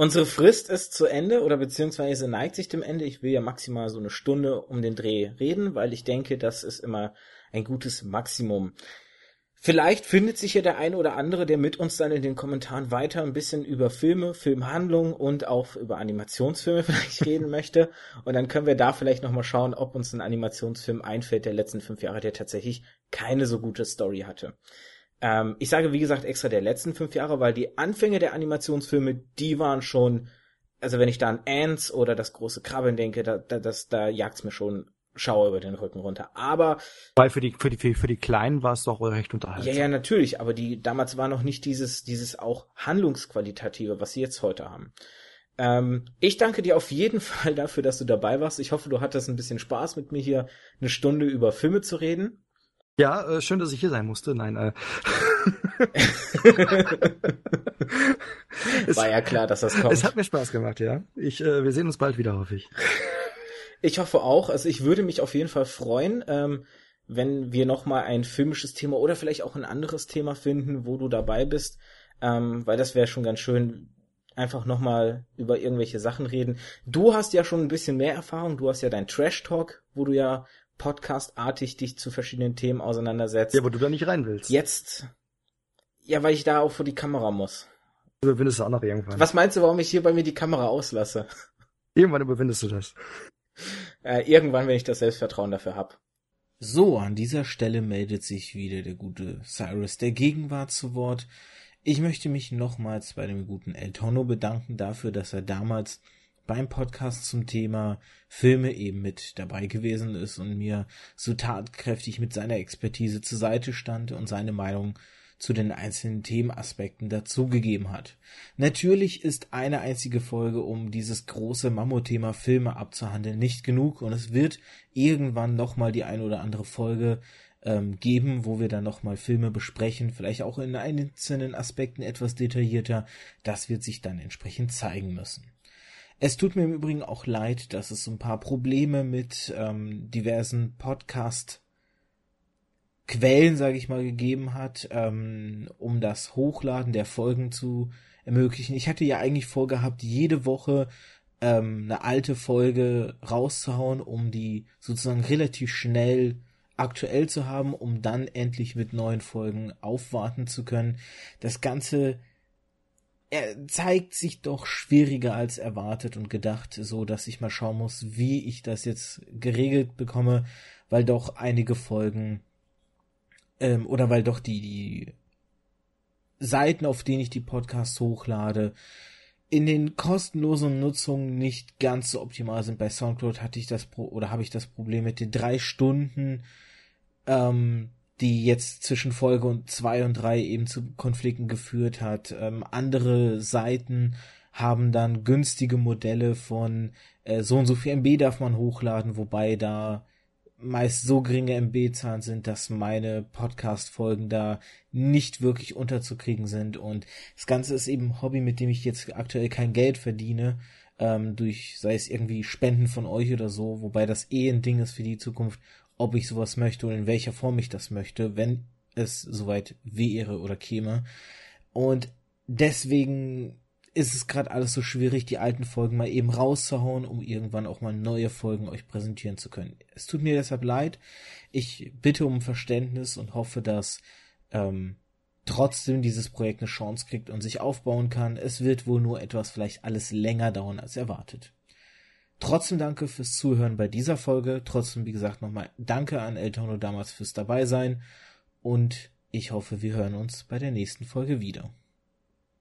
unsere Frist ist zu Ende oder beziehungsweise neigt sich dem Ende. Ich will ja maximal so eine Stunde um den Dreh reden, weil ich denke, das ist immer ein gutes Maximum. Vielleicht findet sich ja der eine oder andere, der mit uns dann in den Kommentaren weiter ein bisschen über Filme, Filmhandlung und auch über Animationsfilme vielleicht reden möchte. Und dann können wir da vielleicht nochmal schauen, ob uns ein Animationsfilm einfällt der letzten fünf Jahre, der tatsächlich keine so gute Story hatte. Ähm, ich sage, wie gesagt, extra der letzten fünf Jahre, weil die Anfänge der Animationsfilme, die waren schon, also wenn ich da an Ants oder das große Krabbeln denke, da, da, das, da jagt's mir schon Schauer über den Rücken runter. Aber Weil für die, für die, für, für die Kleinen war es doch recht unterhaltsam. ja, ja, natürlich, aber die damals war noch nicht dieses, dieses auch handlungsqualitative, was sie jetzt heute haben. Ähm, ich danke dir auf jeden Fall dafür, dass du dabei warst. Ich hoffe, du hattest ein bisschen Spaß mit mir hier eine Stunde über Filme zu reden. Ja, äh, schön, dass ich hier sein musste. Nein, äh. es, War ja klar, dass das kommt. es hat mir Spaß gemacht, ja. Ich, äh, wir sehen uns bald wieder, hoffe ich. Ich hoffe auch. Also ich würde mich auf jeden Fall freuen, ähm, wenn wir nochmal ein filmisches Thema oder vielleicht auch ein anderes Thema finden, wo du dabei bist, ähm, weil das wäre schon ganz schön, einfach nochmal über irgendwelche Sachen reden. Du hast ja schon ein bisschen mehr Erfahrung, du hast ja dein Trash Talk, wo du ja podcastartig dich zu verschiedenen Themen auseinandersetzt. Ja, aber du da nicht rein willst. Jetzt, ja, weil ich da auch vor die Kamera muss. Du überwindest du auch noch irgendwann. Was meinst du, warum ich hier bei mir die Kamera auslasse? Irgendwann überwindest du das. Äh, irgendwann, wenn ich das Selbstvertrauen dafür hab. So, an dieser Stelle meldet sich wieder der gute Cyrus der Gegenwart zu Wort. Ich möchte mich nochmals bei dem guten El Tono bedanken dafür, dass er damals beim Podcast zum Thema Filme eben mit dabei gewesen ist und mir so tatkräftig mit seiner Expertise zur Seite stand und seine Meinung zu den einzelnen Themenaspekten dazugegeben hat. Natürlich ist eine einzige Folge, um dieses große Mammutthema Filme abzuhandeln, nicht genug und es wird irgendwann nochmal die ein oder andere Folge ähm, geben, wo wir dann nochmal Filme besprechen, vielleicht auch in einzelnen Aspekten etwas detaillierter. Das wird sich dann entsprechend zeigen müssen. Es tut mir im Übrigen auch leid, dass es ein paar Probleme mit ähm, diversen Podcast Quellen, sage ich mal, gegeben hat, ähm, um das Hochladen der Folgen zu ermöglichen. Ich hatte ja eigentlich vorgehabt, jede Woche ähm, eine alte Folge rauszuhauen, um die sozusagen relativ schnell aktuell zu haben, um dann endlich mit neuen Folgen aufwarten zu können. Das Ganze er zeigt sich doch schwieriger als erwartet und gedacht, so dass ich mal schauen muss, wie ich das jetzt geregelt bekomme, weil doch einige Folgen ähm, oder weil doch die die Seiten, auf denen ich die Podcasts hochlade, in den kostenlosen Nutzungen nicht ganz so optimal sind. Bei Soundcloud hatte ich das Pro oder habe ich das Problem mit den drei Stunden, ähm, die jetzt zwischen Folge und zwei und drei eben zu Konflikten geführt hat. Ähm, andere Seiten haben dann günstige Modelle von äh, so und so viel MB darf man hochladen, wobei da meist so geringe MB-Zahlen sind, dass meine Podcast-Folgen da nicht wirklich unterzukriegen sind. Und das Ganze ist eben ein Hobby, mit dem ich jetzt aktuell kein Geld verdiene, ähm, durch, sei es irgendwie Spenden von euch oder so, wobei das eh ein Ding ist für die Zukunft, ob ich sowas möchte und in welcher Form ich das möchte, wenn es soweit wäre oder käme. Und deswegen ist es gerade alles so schwierig, die alten Folgen mal eben rauszuhauen, um irgendwann auch mal neue Folgen euch präsentieren zu können. Es tut mir deshalb leid. Ich bitte um Verständnis und hoffe, dass ähm, trotzdem dieses Projekt eine Chance kriegt und sich aufbauen kann. Es wird wohl nur etwas vielleicht alles länger dauern als erwartet. Trotzdem danke fürs Zuhören bei dieser Folge. Trotzdem, wie gesagt, nochmal danke an Eltono damals fürs dabei sein. Und ich hoffe, wir hören uns bei der nächsten Folge wieder.